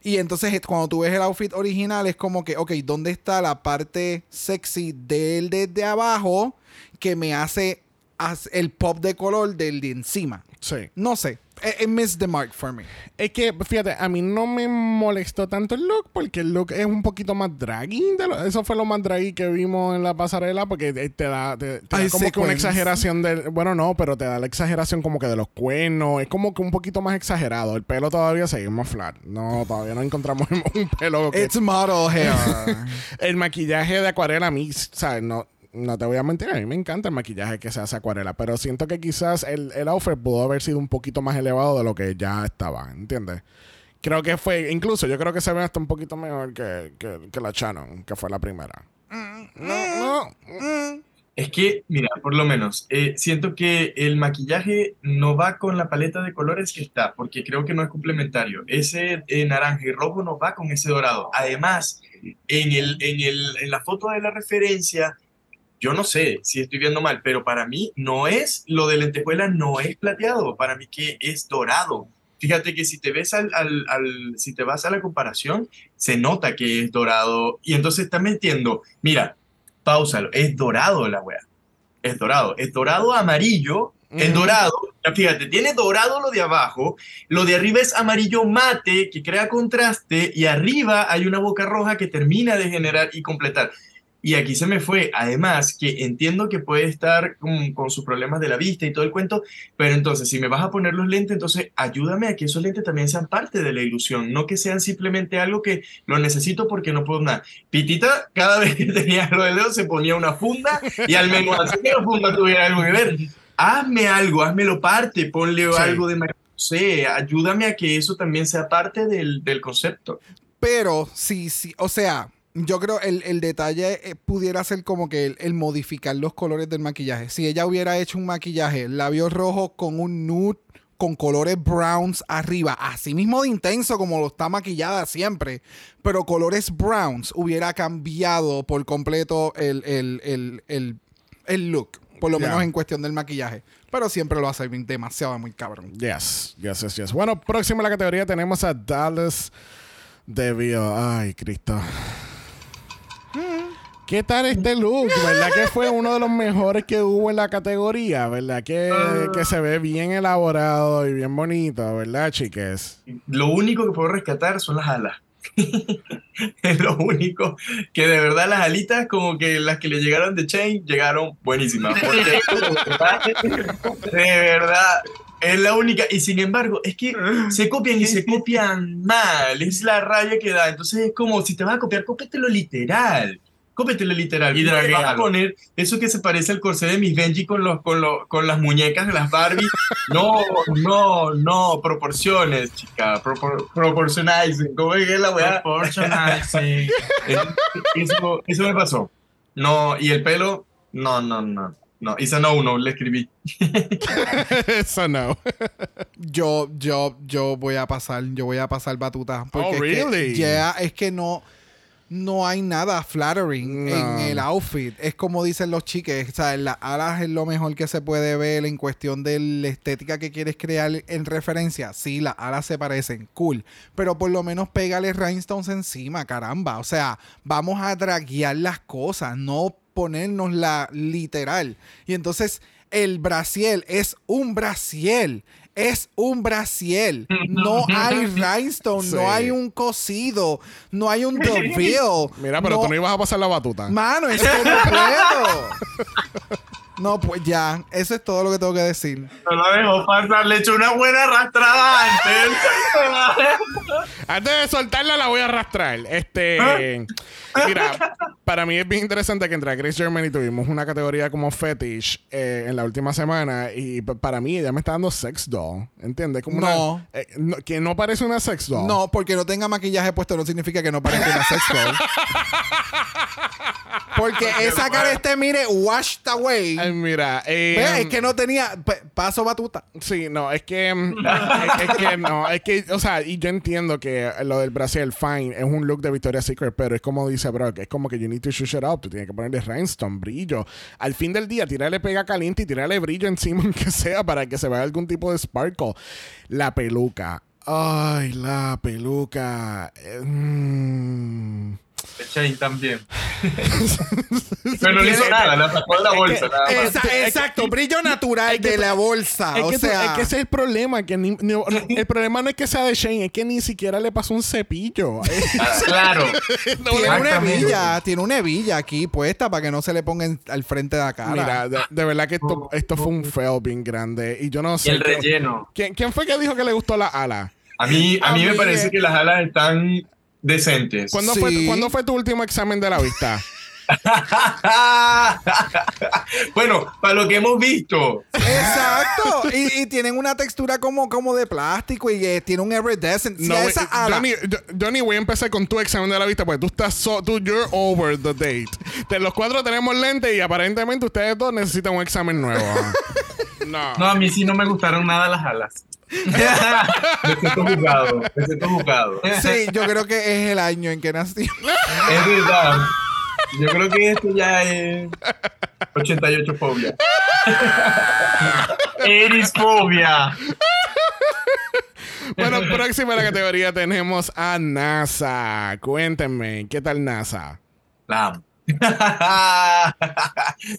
Y entonces cuando tú ves el outfit original es como que, ok, ¿dónde está la parte sexy del desde abajo que me hace el pop de color del de encima? Sí. No sé. It, it missed the mark for me. Es que, fíjate, a mí no me molestó tanto el look porque el look es un poquito más draggy. lo- eso fue lo más draggy que vimos en la pasarela porque te, te da, te- te da como que una exageración de... Bueno, no, pero te da la exageración como que de los cuernos. Es como que un poquito más exagerado. El pelo todavía seguimos flat. No, todavía no encontramos un pelo que... It's model hair. El maquillaje de acuarela a mí, ¿sabes? No, no te voy a mentir, a mí me encanta el maquillaje que se hace acuarela, pero siento que quizás el, el outfit pudo haber sido un poquito más elevado de lo que ya estaba, ¿entiendes? Creo que fue, incluso yo creo que se ve hasta un poquito mejor que, que, que la Shannon, que fue la primera. No, no. Es que, mira, por lo menos, eh, siento que el maquillaje no va con la paleta de colores que está, porque creo que no es complementario. Ese eh, naranja y rojo no va con ese dorado. Además, en, el, en, el, en la foto de la referencia, yo no sé si estoy viendo mal, pero para mí no es, lo de lentejuela no es plateado, para mí que es dorado. Fíjate que si te ves al, al, al- si te vas a la comparación, se nota que es dorado y entonces está metiendo, mira, pausalo, es dorado la wea. Es dorado, es dorado amarillo, Ujú. dorado, fíjate, tiene dorado lo de abajo, lo de arriba es amarillo mate que crea contraste y arriba hay una boca roja que termina de generar y completar. Y aquí se me fue, además que entiendo que puede estar con, con sus problemas de la vista y todo el cuento, pero entonces si me vas a poner los lentes, entonces ayúdame a que esos lentes también sean parte de la ilusión, no que sean simplemente algo que lo necesito porque no puedo nada. Pitita, cada vez que tenía lo de dedo se ponía una funda y al menos así que la funda tuviera algo que ver. Hazme algo, házmelo parte, ponle Sí. algo de, no sé, ayúdame a que eso también sea parte del, del concepto. Pero sí, sí, o sea, yo creo el, el detalle eh, pudiera ser como que el, el modificar los colores del maquillaje. Si ella hubiera hecho un maquillaje labios rojos con un nude con colores browns arriba, así mismo de intenso como lo está maquillada siempre, pero colores browns hubiera cambiado por completo el, el, el, el, el look, por lo menos en cuestión del maquillaje. Pero siempre lo hace demasiado muy cabrón. Yes, yes, yes, yes. Bueno, próxima a la categoría tenemos a Dallas DeVille. Ay, Cristo. ¿Qué tal este look? ¿Verdad que fue uno de los mejores que hubo en la categoría? ¿Verdad que, que se ve bien elaborado y bien bonito? ¿Verdad, chiques? Lo único que puedo rescatar son las alas. es lo único que de verdad las alitas como que las que le llegaron de Chain llegaron buenísimas. Porque de verdad es la única. Y sin embargo, es que se copian y se copian mal. Es la raya que da. Entonces es como si te vas a copiar, cópiatelo literal. Cópiatelo literal. Y te vas a poner eso que se parece al corsé de mis Benji con, los, con, los, con las muñecas de las Barbie. No, no, no. Proporciones, chica. Propor, proportionizing. ¿Cómo es que la weá? Proportionizing. Eso, eso me pasó. No, y el pelo, no, no, no. No, hice no uno, le escribí. Eso no. Yo, yo, yo voy a pasar, yo voy a pasar batuta. Porque Oh, es que, really? ya, es que no, no hay nada flattering No. en el outfit. Es como dicen los chiques, o sea, las alas es lo mejor que se puede ver en cuestión de la estética que quieres crear en referencia. Sí, las alas se parecen, cool. Pero por lo menos pégale rhinestones encima, caramba. O sea, vamos a draguear las cosas, no ponernos la literal. Y entonces el brasiel es un brasiel. Es un brasiel. No hay rhinestone, Sí. no hay un cosido, no hay un DeVille. Mira, pero tú no ibas a pasar la batuta. Mano, es que no pues ya. Eso es todo lo que tengo que decir. No la dejó pasar, le echó una buena arrastrada antes. Antes de soltarla, la voy a arrastrar. Este. Mira, para mí es bien interesante que entre Grace Germany tuvimos una categoría como fetish eh, en la última semana. Y para mí, ella me está dando sex doll. ¿Entiendes? Como No. Una, eh, no- Que no parece una sex doll. No, porque no tenga maquillaje puesto no significa que no parezca una sex doll. Porque esa cara este, mire, washed away. Ay, mira. eh, Ve, es que no tenía paso batuta. Sí, no, es que. mm, es, es que no, es que, o sea, y yo entiendo que lo del Brasil, fine, es un look de Victoria's Secret, pero es como dice Brock, es como que you need to shush it up, tú tienes que ponerle rhinestone, brillo. Al fin del día, tirarle pega caliente y tirarle brillo encima, aunque sea, para que se vea algún tipo de sparkle. La peluca. Ay, la peluca. Mm. Shane también. Pero no hizo nada, la sacó de la bolsa. nada más. Esa- es que- exacto, brillo natural de la bolsa. Es o que, sea, es que ese es el problema. Que ni- ni- el problema no es que sea de Shane, es que ni siquiera le pasó un cepillo. Ah, claro. tiene una Exactamente. hebilla, tiene una hebilla aquí puesta para que no se le ponga en- al frente de la cara. Mira, de, de verdad que esto, esto fue un fail bien grande. Y yo no Y sé. el qué- relleno. ¿quién, quién fue que dijo que le gustó la ala? A mí, a mí me Amigue. parece que las alas están decentes. ¿Cuándo, Sí. fue, ¿Cuándo fue tu último examen de la vista? bueno, para lo que hemos visto. Exacto. y, y tienen una textura como, como de plástico y eh, tiene un iridescent. No, ala- Johnny, Johnny, voy a empezar con tu examen de la vista porque tú estás so, tú, you're over the date. De los cuatro tenemos lentes y aparentemente ustedes dos necesitan un examen nuevo. no. No, a mí sí no me gustaron nada las alas. Me siento juzgado. Me siento juzgado. Sí, yo creo que es el año en que nací. Es verdad. Yo creo que esto ya es 88 fobia. Erisfobia. Bueno, próxima a la categoría tenemos a NASA. Cuéntenme, ¿qué tal NASA? La.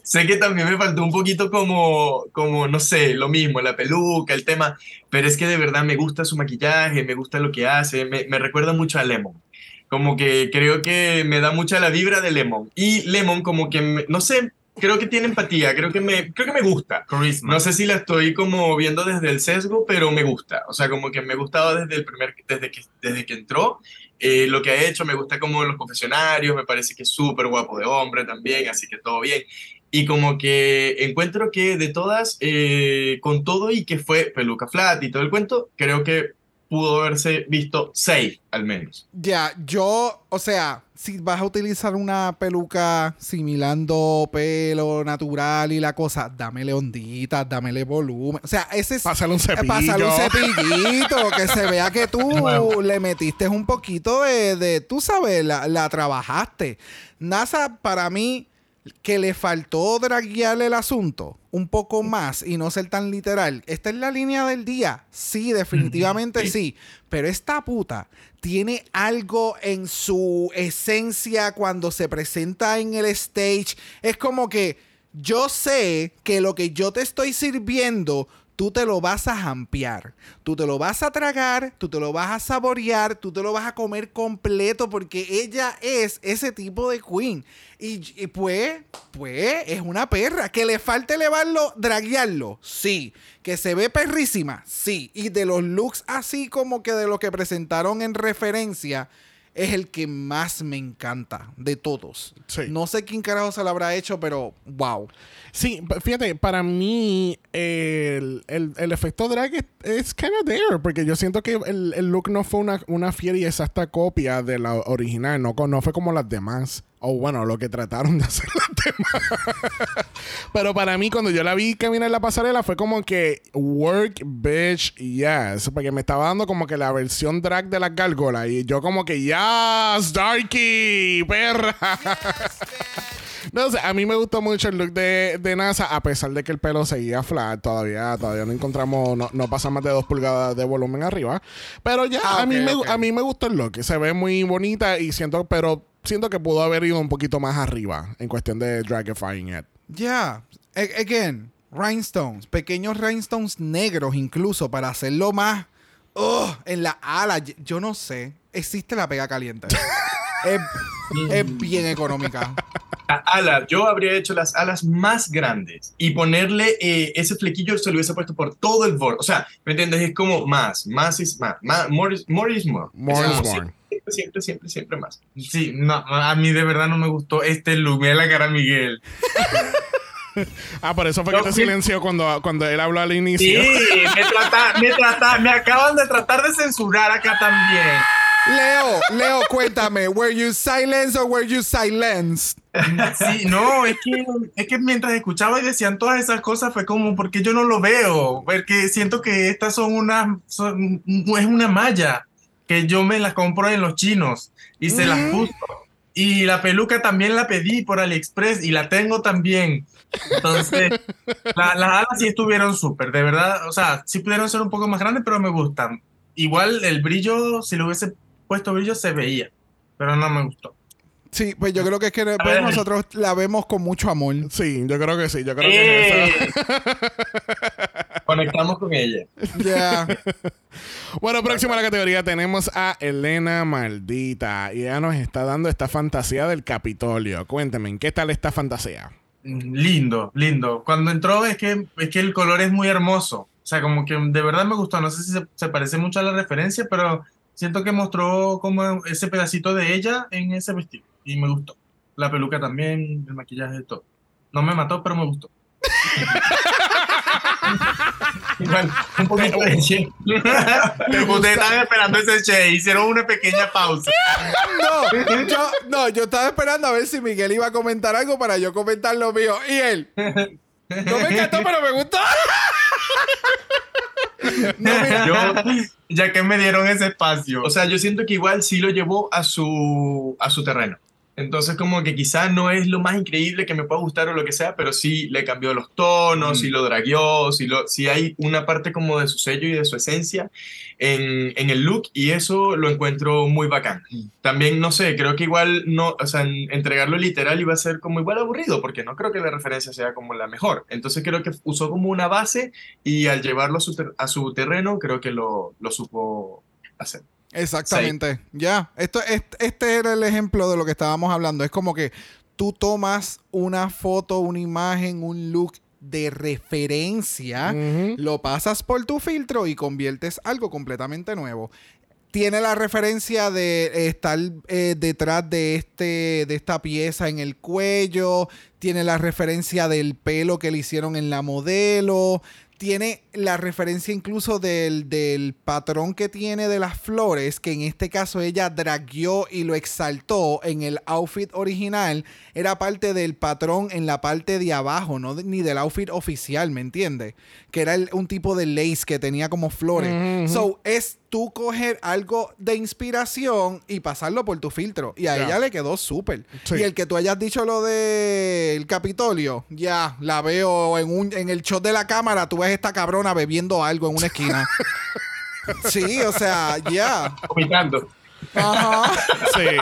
sé que también me faltó un poquito como, como, no sé, lo mismo, la peluca, el tema, pero es que de verdad me gusta su maquillaje, me gusta lo que hace, me, me recuerda mucho a Lemon. Como que creo que me da mucha la vibra de Lemon. Y Lemon como que, me- no sé, creo que tiene empatía, creo que me, creo que me gusta. Charisma. No sé si la estoy como viendo desde el sesgo, pero me gusta. O sea, como que me ha gustado desde el primer, desde que, desde que entró. Eh, lo que ha hecho, me gusta como los confesionarios, me parece que es súper guapo de hombre también, así que todo bien. Y como que encuentro que de todas, eh, con todo y que fue peluca flat y todo el cuento, creo que pudo haberse visto safe, al menos. Ya, yo, o sea, si vas a utilizar una peluca similando pelo natural y la cosa, dámele onditas, dámele volumen. O sea, ese es. Pásale un eh, cepillo. Pásale un cepillito, que se vea que tú le metiste un poquito de, de tú sabes, la, la trabajaste. NASA, para mí, que le faltó draguearle el asunto un poco más y no ser tan literal. Esta es la línea del día. Sí, definitivamente sí. Pero esta puta tiene algo en su esencia cuando se presenta en el stage. Es como que yo sé que lo que yo te estoy sirviendo, tú te lo vas a jampear. Tú te lo vas a tragar, tú te lo vas a saborear, tú te lo vas a comer completo porque ella es ese tipo de queen. Y, pues, pues, es una perra. Que le falte elevarlo, draguearlo, sí. Que se ve perrísima, sí. Y de los looks así como que de lo que presentaron en referencia, es el que más me encanta de todos. Sí. No sé quién carajo se lo habrá hecho, pero wow. Sí, fíjate, para mí el, el- el efecto drag es, kind of there, porque yo siento que el, el look no fue una, una fiel y exacta copia de la original, no, no fue como las demás. O bueno, lo que trataron de hacer demás. Pero para mí, cuando yo la vi caminar en la pasarela, fue como que work, bitch, yes. Porque me estaba dando como que la versión drag de las gárgolas. Y yo como que, yes, Darky, perra. No sé, a mí me gustó mucho el look de, de NASA, a pesar de que el pelo seguía flat. Todavía, todavía no encontramos, no, no pasa más de dos pulgadas de volumen arriba. Pero ya, Ah, a, mí ok, me, a mí me gustó el look. Se ve muy bonita y siento, pero siento que pudo haber ido un poquito más arriba en cuestión de dragifying it. Ya, A- again, rhinestones, pequeños rhinestones negros incluso para hacerlo más ugh, en la ala. Yo no sé, existe la pega caliente. es, es bien económica. Las alas, yo habría hecho las alas más grandes y ponerle eh, ese flequillo se lo hubiese puesto por todo el borde. O sea, ¿me entiendes? Es como más, más is más, más more, is, more is more. More Es is more. Siempre, siempre, siempre, siempre más. Sí, no, a mí de verdad no me gustó este look. Mira la cara Miguel. Ah, por eso fue que No, te sí. silenció cuando, cuando él habló al Sí, inicio. me, trata, me, trata, me acaban de tratar de censurar acá también. Leo, Leo, cuéntame, ¿were you silenced or were you silenced? Sí, no, es que, es que mientras escuchaba y decían todas esas cosas fue como, porque yo no lo veo? Porque siento que estas son unas, son- es una malla que yo me las compro en los chinos y se las puso. Y la peluca también la pedí por AliExpress y la tengo también. Entonces, la- las alas sí estuvieron súper, de verdad. O sea, sí pudieron ser un poco más grandes, pero me gustan. Igual el brillo, si le hubiese puesto brillo, se veía, pero no me gustó. Sí, pues yo creo que es que pues, ver. nosotros la vemos con mucho amor. Sí, yo creo que sí. Yo creo que ¡Eh! es eso. Conectamos con ella. Ya. Bueno, próximo a la categoría tenemos a Elena Maldita. Y ella nos está dando esta fantasía del Capitolio. Cuénteme, ¿qué tal esta fantasía? Lindo, lindo. Cuando entró es que, es que el color es muy hermoso. O sea, como que de verdad me gustó. No sé si se, se parece mucho a la referencia, pero siento que mostró como ese pedacito de ella en ese vestido. Y me gustó. La peluca también, el maquillaje, todo. No me mató, pero me gustó. Igual, un poquito de che. Ustedes estaban esperando ese che, hicieron una pequeña pausa. No, yo, no, yo estaba esperando a ver si Miguel iba a comentar algo para yo comentar lo mío. Y él. No me encantó, pero me gustó. No, mira, Yo, ya que me dieron ese espacio. O sea, yo siento que igual sí lo llevó a su, a su terreno. Entonces, como que quizás no es lo más increíble que me pueda gustar o lo que sea, pero sí le cambió los tonos, Mm. sí lo dragueó, sí, lo, sí hay una parte como de su sello y de su esencia en, en el look y eso lo encuentro muy bacán. También, no sé, creo que igual no, o sea, en- entregarlo literal iba a ser como igual aburrido, porque no creo que la referencia sea como la mejor. Entonces creo que usó como una base y al llevarlo a su, ter- a su terreno, creo que lo, lo supo hacer. Exactamente. Ya. Esto, este, este era el ejemplo de lo que estábamos hablando. Es como que tú tomas una foto, una imagen, un look de referencia, lo pasas por tu filtro y conviertes algo completamente nuevo. Tiene la referencia de estar eh, detrás de, este, de esta pieza en el cuello. Tiene la referencia del pelo que le hicieron en la modelo. Tiene la referencia incluso del, del patrón que tiene de las flores, que en este caso ella dragueó y lo exaltó en el outfit original. Era parte del patrón en la parte de abajo, no de- ni del outfit oficial, ¿me entiendes? Que era el- un tipo de lace que tenía como flores. So, es tú coger algo de inspiración y pasarlo por tu filtro. Y a ella le quedó súper. Sí. Y el que tú hayas dicho lo del Capitolio, ya, la veo en, un, en el shot de la cámara, tú ves esta cabrona bebiendo algo en una esquina. sí, o sea, ya. Vomitando. Ajá. Sí.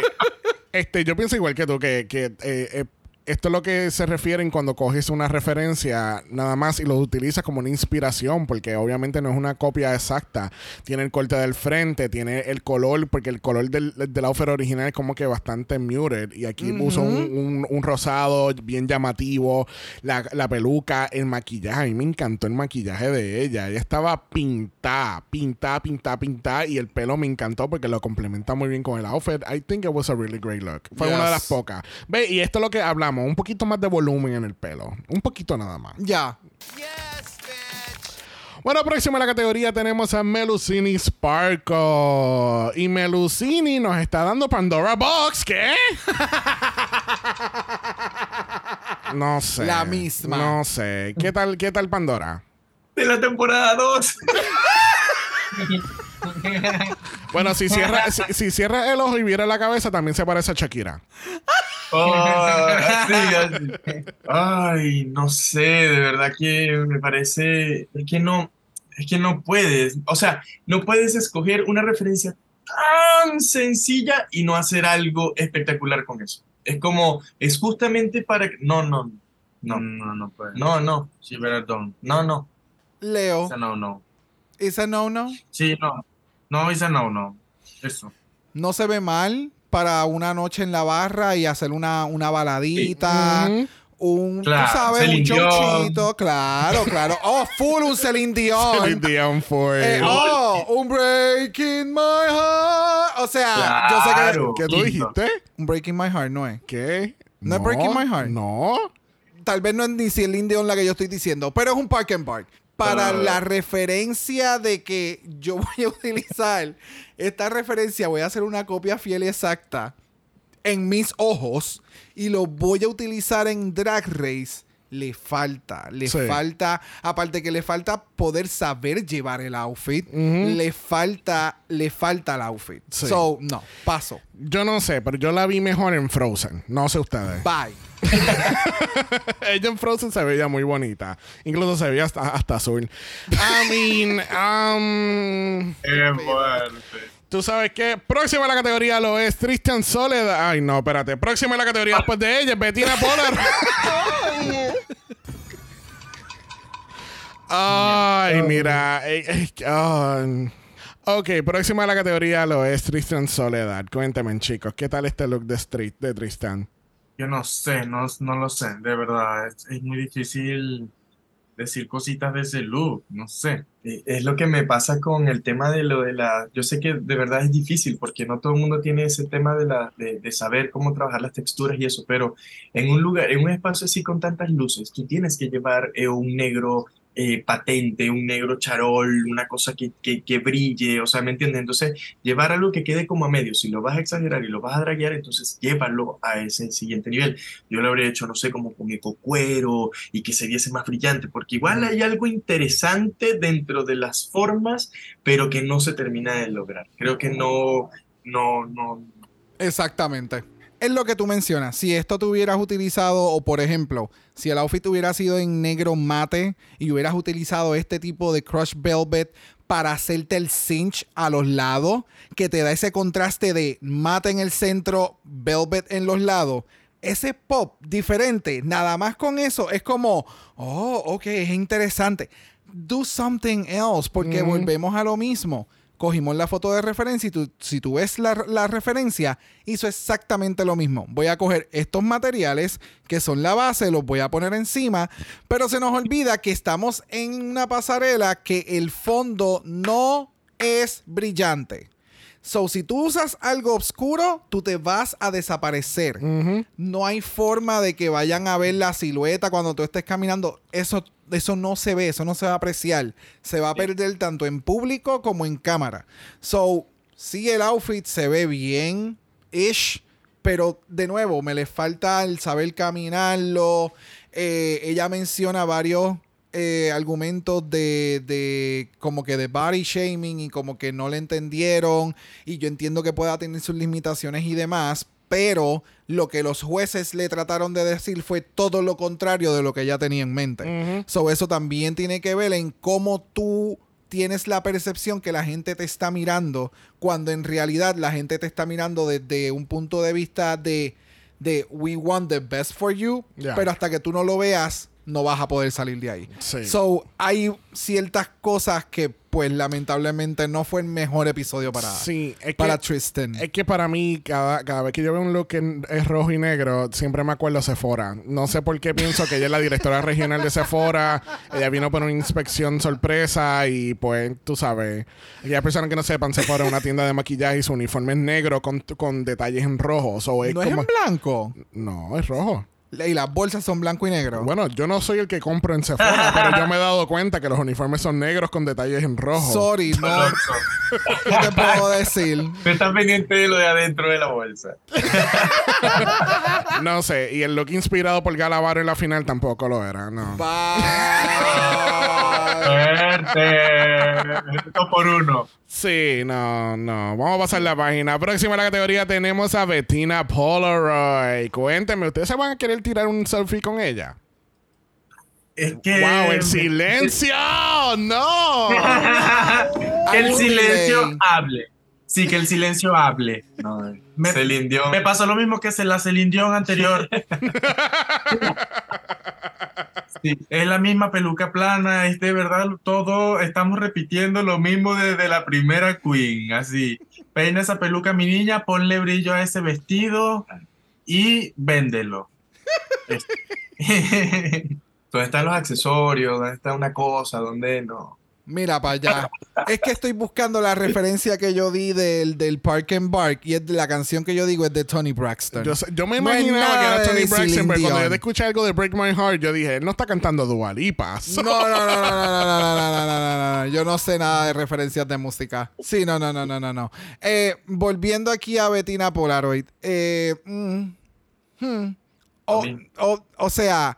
Este, yo pienso igual que tú, que, que, eh, eh, esto es lo que se refieren cuando coges una referencia nada más y lo utilizas como una inspiración, porque obviamente no es una copia exacta. Tiene el corte del frente, tiene el color, porque el color del, del outfit original es como que bastante muted. Y aquí puso un, un- un rosado bien llamativo, la, la peluca, el maquillaje. A mí me encantó el maquillaje de ella. Ella estaba pintada, pintada, pintada, pintada. Y el pelo me encantó porque lo complementa muy bien con el outfit. I think it was a really great look. Fue una de las Yes. pocas. Ve, y esto es lo que hablamos. Un poquito más de volumen en el pelo. Un poquito nada más. Ya. Bueno, próximo a la categoría tenemos a Melusini Sparkle. Y Melusini nos está dando Pandora Box. ¿Qué? no sé. La misma. No sé. ¿Qué tal, qué tal Pandora? De la temporada 2. Bueno, si cierra, si, si cierra el ojo y viera la cabeza, también se parece a Shakira. Ah, sí, así. Ay, no sé, de verdad que me parece, es que no, es que no puedes, o sea, no puedes escoger una referencia tan sencilla y no hacer algo espectacular con eso. Es como, es justamente para que, no, no, No, no, no, no puede. no, no, Sí, perdón. no, no. Leo, Esa no, no. ¿is a no no? Sí, no. No, esa no, no. Eso. No se ve mal. Para una noche en la barra y hacer una, una baladita. Un, Claro, tú sabes, Celine un Dion. showcito, claro, claro. Oh, full un Celine Dion. Celine Dion fue. Eh, oh, un Breaking My Heart. O sea, yo sé Claro. ¿Qué tú dijiste? que un Breaking My Heart no es. ¿Qué? ¿No es Breaking My Heart? No. Tal vez no es ni Celine Dion la que yo estoy diciendo, pero es un Park and Park. Para la referencia de que yo voy a utilizar esta referencia, voy a hacer una copia fiel y exacta en mis ojos y lo voy a utilizar en Drag Race. Le falta, le Sí. falta, aparte que le falta poder saber llevar el outfit, le falta, le falta el outfit. Sí. So, no, paso. Yo no sé, pero yo la vi mejor en Frozen. No sé ustedes. Bye. Ella en Frozen se veía muy bonita. Incluso se veía hasta, hasta azul. I mean, um, Qué fuerte. Tú sabes qué. Próxima a la categoría lo es Tristan Soledad. Ay, no, espérate. Próxima a la categoría después de ella Bettina Polar. Ay, mira. ok, próxima a la categoría lo es Tristan Soledad. Cuéntame, chicos, ¿qué tal este look de Street de Tristan? Yo no sé, no, no lo sé, de verdad. Es, es muy difícil decir cositas de ese look, no sé. Eh, Es lo que me pasa con el tema de lo de la... Yo sé que de verdad es difícil porque no todo el mundo tiene ese tema de, la, de, saber cómo trabajar las texturas y eso, pero en un lugar, en un espacio así con tantas luces, tú tienes que llevar eh, un negro eh, patente, un negro charol, una cosa que, que, que brille, o sea, ¿me entiendes? Entonces, llevar algo que quede como a medio, si lo vas a exagerar y lo vas a draguear, entonces llévalo a ese siguiente nivel. Yo lo habría hecho, no sé, como con ecocuero y que se viese más brillante, porque igual hay algo interesante dentro de las formas, pero que no se termina de lograr. Creo que no, no, no. Exactamente. Es lo que tú mencionas. Si esto te hubieras utilizado, o por ejemplo, si el outfit hubiera sido en negro mate y hubieras utilizado este tipo de crush velvet para hacerte el cinch a los lados, que te da ese contraste de mate en el centro, velvet en los lados. Ese pop diferente, nada más con eso, es como, oh, ok, es interesante. Do something else, porque volvemos a lo mismo cogimos la foto de referencia y tú- si tú ves la, la referencia, hizo exactamente lo mismo. Voy a coger estos materiales que son la base, los voy a poner encima, pero se nos olvida que estamos en una pasarela que el fondo no es brillante. So, si tú usas algo oscuro, tú te vas a desaparecer. No hay forma de que vayan a ver la silueta cuando tú estés caminando. Eso, eso no se ve, eso no se va a apreciar. Se va a perder tanto en público como en cámara. So, sí, el outfit se ve bien, ish, pero de nuevo, me le falta el saber caminarlo. Eh, ella menciona varios eh, argumentos de, de como que de body shaming y como que no le entendieron y yo entiendo que pueda tener sus limitaciones y demás, pero lo que los jueces le trataron de decir fue todo lo contrario de lo que ella tenía en mente. Ujú. So, eso también tiene que ver en cómo tú tienes la percepción que la gente te está mirando cuando en realidad la gente te está mirando desde un punto de vista de, de we want the best for you, pero hasta que tú no lo veas no vas a poder salir de ahí. Sí. So, hay ciertas cosas que pues lamentablemente no fue el mejor episodio para, Sí, es para que, Tristan. es que para mí, cada, cada vez que yo veo un look que es rojo y negro, siempre me acuerdo de Sephora. No sé por qué pienso que ella es la directora regional de Sephora. Ella vino por una inspección sorpresa y pues, tú sabes, aquellas personas que no sepan, Sephora es una tienda de maquillaje y su uniforme es negro con, con detalles en rojo. So, es ¿No es en blanco? No, es rojo. Y las bolsas son blanco y negro. Bueno, yo no soy el que compro en Sephora, pero yo me he dado cuenta que los uniformes son negros con detalles en rojo. Sorry, no, no te puedo decir. Tú estás pendiente de lo de adentro de la bolsa. No sé, y el look inspirado por Galavaro en la final tampoco lo era, no. Bye. Fuerte. Dos por uno. Sí, no, no. Vamos a pasar la página. Próxima a la categoría tenemos a Bettina Polaroid. Cuénteme, ¿ustedes se van a querer tirar un selfie con ella? Es que. ¡Wow! ¡El silencio! ¡No! que el silencio hable. Sí, que el silencio hable. No, Me-. Me pasó lo mismo que se la Celine Dion anterior. Sí, es la misma peluca plana, es de verdad todo, estamos repitiendo lo mismo desde la primera Queen, así. peina esa peluca, mi niña, ponle brillo a ese vestido y véndelo. ¿Dónde están los accesorios? ¿Dónde está una cosa? ¿Dónde no? Mira para allá. Es que estoy buscando la referencia que yo di del, del Park and Bark y es de la canción que yo digo es de Tony Braxton. Yo, me No imaginaba que era Tony Braxton, pero cuando yo escuché algo de Break My Heart, yo dije, él no está cantando Dua Lipa. No, no, no, no, no, no, no, no, no, no, no, no. Yo no sé nada de referencias de música. Sí, no, no, no, no, no, no. Eh, volviendo aquí a Bettina Polaroid. Eh, mm, hmm. o, o- o sea,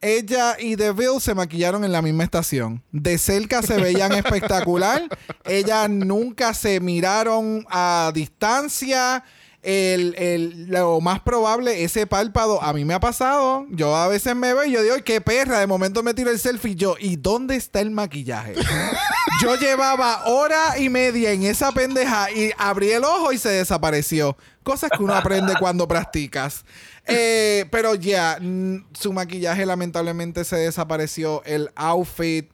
ella y Deville se maquillaron en la misma estación. De cerca se veían espectacular. Ellas nunca se miraron a distancia. El, el- lo más probable, ese párpado, a mí me ha pasado. Yo a veces me veo y yo digo, "Ay, qué perra. De momento me tiro el selfie y yo, ¿y dónde está el maquillaje? Yo llevaba hora y media en esa pendeja y abrí el ojo y se desapareció. Cosas que uno aprende cuando practicas. Eh, pero ya, mm, su maquillaje lamentablemente se desapareció. El outfit,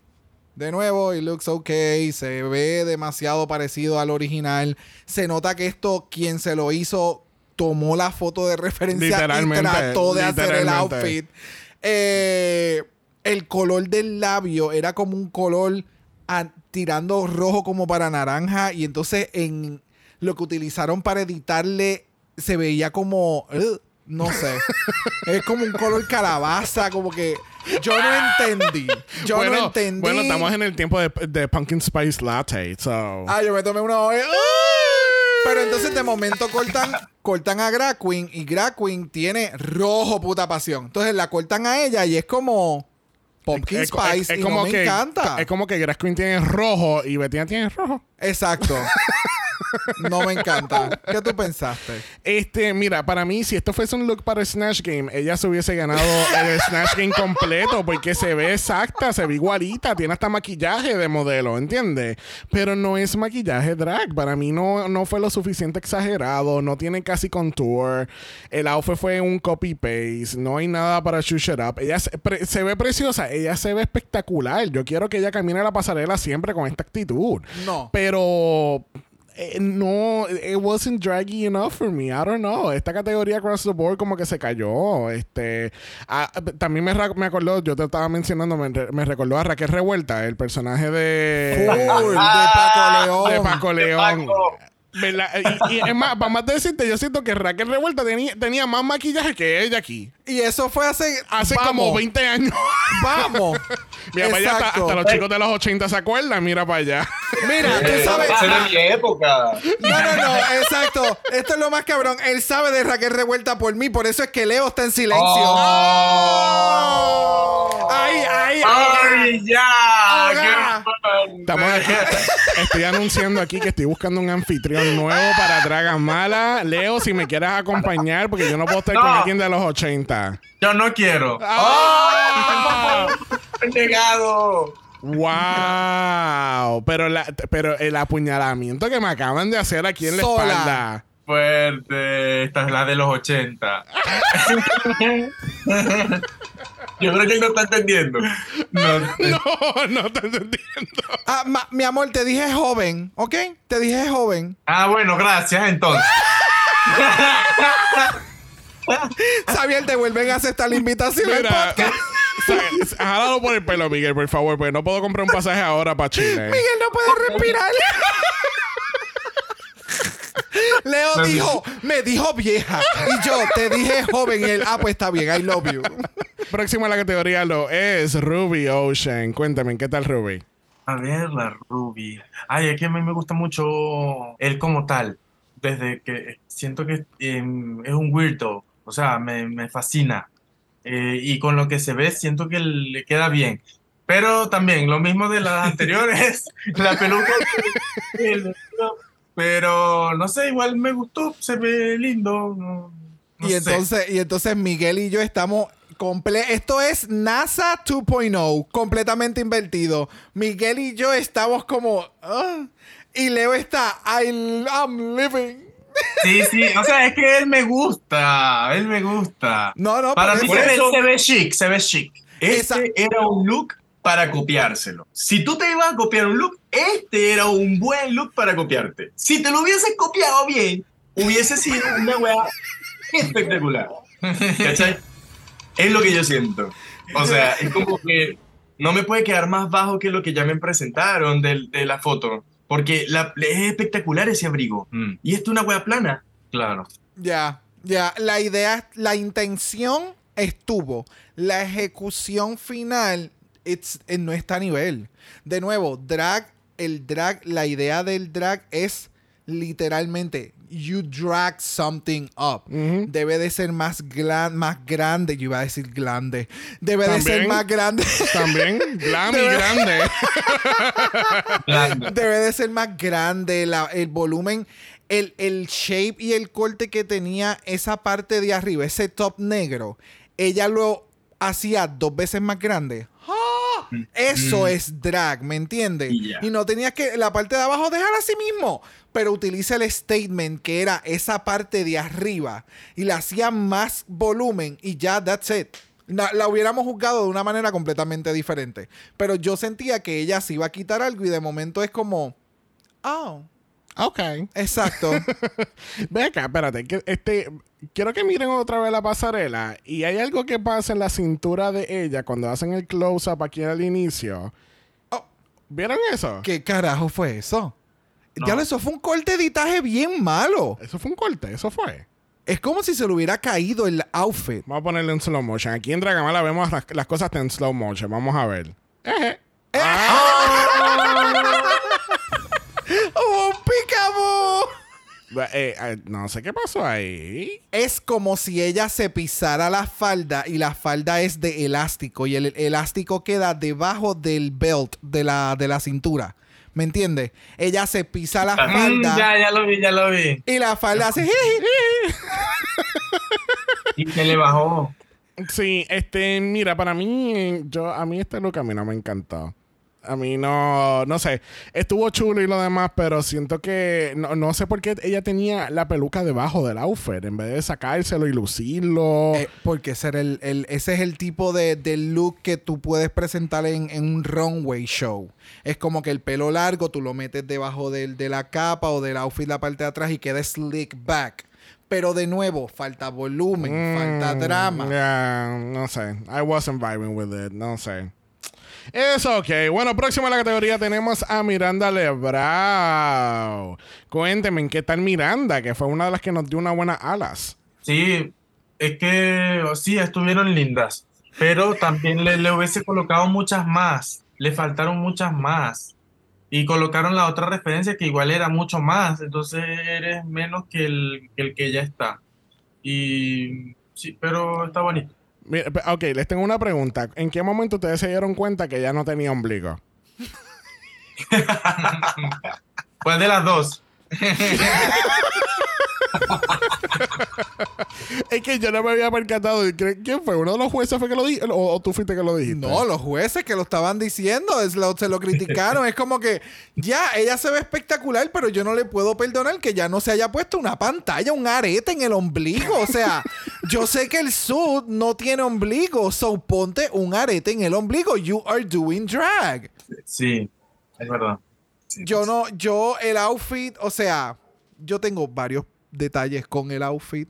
de nuevo, it looks okay. Se ve demasiado parecido al original. Se nota que esto, quien se lo hizo, tomó la foto de referencia y trató de hacer el outfit. Eh, el color del labio era como un color a- tirando rojo como para naranja y entonces en lo que utilizaron para editarle se veía como no sé. Es como un color calabaza como que yo no entendí. Yo bueno, no entendí. bueno, estamos en el tiempo de, de Pumpkin Spice Latte, so... ah yo me tomé una hoy. Pero entonces de momento cortan cortan a Drag Queen y Drag Queen tiene rojo puta pasión. Entonces la cortan a ella y es como Pumpkin Es- Spice es y como no me que, encanta. Es como que Grass Queen tiene rojo y Bettina tiene rojo. Exacto. No me encanta. ¿Qué tú pensaste? Este, mira, para mí, si esto fuese un look para el Snatch Game, ella se hubiese ganado el Snatch Game completo porque se ve exacta, se ve igualita, tiene hasta maquillaje de modelo, ¿entiendes? Pero no es maquillaje drag. Para mí no, no fue lo suficiente exagerado, no tiene casi contour. El outfit fue un copy-paste, no hay nada para shush it up. Ella se, pre- se ve preciosa, ella se ve espectacular. Yo quiero que ella camine la pasarela siempre con esta actitud. No. Pero no, it wasn't draggy enough for me. I don't know. Esta categoría across the board como que se cayó. Este, ah, también me, me acordó, yo te estaba mencionando, me, me recordó a Raquel Revuelta, el personaje de, de Paco León. de Paco León. Paco. ¿Verdad? Y, y es más, para más decirte, yo siento que Raquel Revuelta tenía, tenía más maquillaje que ella aquí. Y eso fue hace. Hace vamos, como 20 años. Vamos. Mira para allá, hasta, los chicos de los 80 se acuerdan. Mira para allá. Mira, tú Eh, sabes. esa era mi época. No, no, no, exacto. Esto es lo más cabrón. Él sabe de Raquel Revuelta por mí, por eso es que Leo está en silencio. Oh. Ay, ay, ay. ¡Ay, ya! Hola. Estamos estoy anunciando aquí que estoy buscando un anfitrión nuevo para Dragas Mala. Leo, si me quieres acompañar, porque yo no puedo estar con No. alguien de los 80. Yo no quiero. ¡Ah! ¡Negado! ¡Wow! Pero, la- pero el apuñalamiento que me acaban de hacer aquí en la espalda. Fuerte. Esta es la de los 80. Yo creo que él no está entendiendo. No, No, no te entiendo. Ah, ma- mi amor, te dije joven, ¿ok? Te dije joven. Ah, bueno, gracias entonces. Xavier, te vuelven a aceptar la invitación al Mira, podcast. sa- jálalo por el pelo, Miguel, por favor, porque no puedo comprar un pasaje ahora para Chile. Miguel no puede respirar. Leo dijo, me dijo vieja. Y yo te dije joven. Y él, ah, pues está bien, I love you. Próximo a la categoría lo es Ruby Ocean. Cuéntame, ¿qué tal Ruby? A ver, la Ruby. Ay, es que a mí me gusta mucho él como tal. Desde que siento que em, es un weirdo. O sea, me, me fascina. Eh, y con lo que se ve, siento que le queda bien. Pero también, lo mismo de las anteriores, la peluca. el- Pero no sé, igual me gustó, se ve lindo. no- no y sé. entonces, y entonces Miguel y yo estamos comple esto es NASA 2.0, completamente invertido. Miguel y yo estamos como ah, y Leo está I, I'm living. Sí, sí, o sea, es que él me gusta, él me gusta. No, no, Para mí se ve, se ve chic, se ve chic. Esa- Este era un look para copiárselo. Si tú te ibas a copiar un look, este era un buen look para copiarte. Si te lo hubieses copiado bien, hubiese sido una weá espectacular. ¿Cachai? Es lo que yo siento. O sea, es como que no me puede quedar más bajo que lo que ya me presentaron de, de la foto. Porque la, es espectacular ese abrigo. Mm, Y esto es una hueá plana. claro. Ya, ya. La idea, la intención estuvo. La ejecución final it's- eh, no está a nivel. De nuevo, drag, el drag, la idea del drag es literalmente you drag something up. Debe de ser más, glan- más grande. Yo iba a decir grande. Debe de ser más grande. También, glam y De verdad. grande. Grande. Debe de ser más grande la- el volumen, el, el shape y el corte que tenía esa parte de arriba, ese top negro. Ella lo hacía dos veces más grande. ¡Ah! Eso es drag, ¿me entiendes? Y no tenías que la parte de abajo dejar así mismo. Pero utiliza el statement que era esa parte de arriba y la hacía más volumen y ya, that's it. La, la hubiéramos juzgado de una manera completamente diferente. Pero yo sentía que ella se iba a quitar algo y de momento es como, oh, Ok. exacto. Ve acá, espérate. que este, quiero que miren otra vez la pasarela. Y hay algo que pasa en la cintura de ella cuando hacen el close-up aquí al inicio. Oh. ¿Vieron eso? ¿Qué carajo fue eso? No. Ya lo, eso fue un corte de editaje bien malo. Eso fue un corte, eso fue. Es como si se le hubiera caído el outfit. Vamos a ponerle en slow motion. Aquí en Dragamala vemos las, las cosas en slow motion. Vamos a ver. Eje. ¡Oh, un picabo! Eh, eh, no sé qué pasó ahí. Es como si ella se pisara la falda y la falda es de elástico y el elástico queda debajo del belt de la, de la cintura. ¿Me entiendes? Ella se pisa la Mm, falda ya, ya lo vi, ya lo vi. y la falda hace... Y se le bajó. Sí, este, mira, para mí, yo, a mí este look a mí no me encantó. A mí no, no sé, estuvo chulo y lo demás, pero siento que, no, no sé por qué ella tenía la peluca debajo del outfit, en vez de sacárselo y lucirlo. Eh, porque ese, era el, el- ese es el tipo de, de look que tú puedes presentar en, en un runway show. Es como que el pelo largo tú lo metes debajo del- de la capa o del outfit la parte de atrás y queda slick back. Pero de nuevo, falta volumen, falta Mm, drama. yeah, no sé. I wasn't vibing with it. No sé. Es ok. Bueno, próximo a la categoría tenemos a Miranda Lebrao. Cuénteme, ¿en qué tal Miranda? Que fue una de las que nos dio una buena alas. Sí, es que sí, estuvieron lindas, pero también le, le hubiese colocado muchas más, le faltaron muchas más. Y colocaron la otra referencia que igual era mucho más, entonces eres menos que el que, el que ya está. Y sí, pero está bonito. Mira, ok, les tengo una pregunta. ¿En qué momento ustedes se dieron cuenta que ya no tenía ombligo? ¿Cuál de las dos? Es que yo no me había percatado. ¿Quién fue? ¿Uno de los jueces fue que lo dijo? ¿O, tú fuiste que lo dijiste? No, los jueces que lo estaban diciendo es lo- se lo criticaron. es como que ya, ella se ve espectacular, pero yo no le puedo perdonar que ya no se haya puesto una pantalla, un arete en el ombligo. O sea, yo sé que el suit no tiene ombligo, so ponte un arete en el ombligo. You are doing drag. Sí, es verdad. Yo no, yo el outfit, o sea, yo tengo varios detalles con el outfit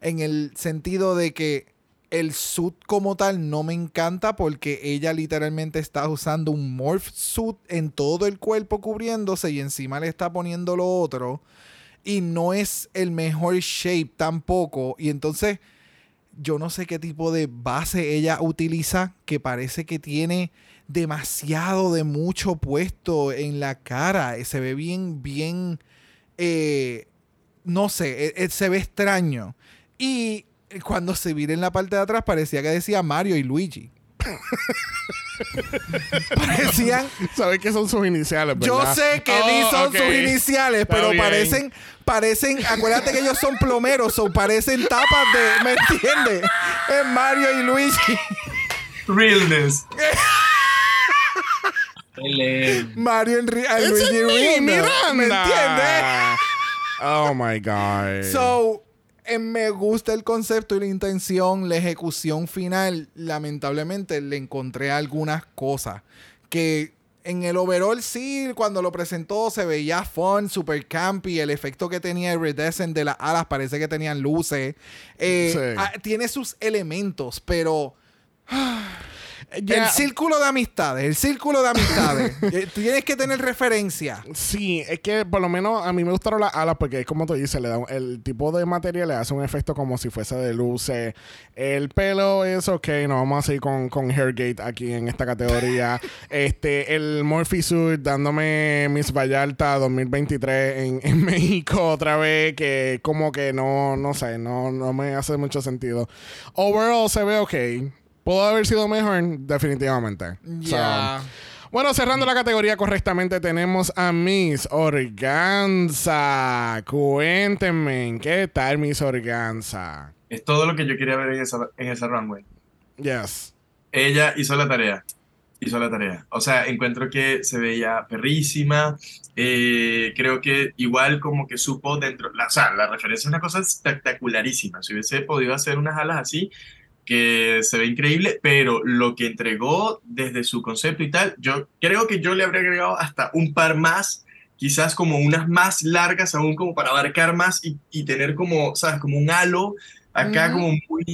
en el sentido de que el suit como tal no me encanta porque ella literalmente está usando un morph suit en todo el cuerpo cubriéndose y encima le está poniendo lo otro y no es el mejor shape tampoco y entonces yo no sé qué tipo de base ella utiliza que parece que tiene demasiado de mucho puesto en la cara. Se ve bien, bien, eh, no sé, eh, eh, se ve extraño. Y cuando se vira en la parte de atrás parecía que decía Mario y Luigi. Parecían ¿Sabes qué son sus iniciales, yo verdad? sé que Oh, son sus iniciales, Está pero bien. parecen, parecen, acuérdate que ellos son plomeros, o parecen tapas de, ¿me entiendes? Es Mario y Luigi. Realness. Mario y Ri- a Ese Luigi Miranda. ¿Me entiendes? Oh my God. So, Eh, me gusta el concepto y la intención, la ejecución final. Lamentablemente le encontré algunas cosas que en el overall sí, cuando lo presentó se veía fun, super campy. El efecto que tenía Iridescent de las alas parece que tenían luces. Eh, Sí. ah, tiene sus elementos, pero... El círculo de amistades, el círculo de amistades. Eh, Tienes que tener referencia. Sí, es que por lo menos a mí me gustaron las alas porque es como tú dices, le da un- el tipo de material le hace un efecto como si fuese de luces. El pelo es ok, no vamos a seguir con, con Hairgate aquí en esta categoría. este, el Morphe Suit dándome Miss Vallarta 2023 en, en México otra vez, que como que no, no sé, no, no me hace mucho sentido. Overall se ve ok. Pudo haber sido mejor, definitivamente. Ya. So, bueno, cerrando la categoría correctamente, tenemos a Miss Organza. Cuéntenme, ¿qué tal Miss Organza? Es todo lo que yo quería ver en esa, en esa runway. Yes. Ella hizo la tarea. Hizo la tarea. O sea, encuentro que se veía perrísima. eh, creo que igual como que supo dentro. La, o sea, la referencia es una cosa espectacularísima. Si hubiese podido hacer unas alas así, que se ve increíble, pero lo que entregó desde su concepto y tal, yo creo que yo le habría agregado hasta un par más, quizás como unas más largas aún, como para abarcar más y, y tener como, ¿sabes? Como un halo acá Ujú. como muy,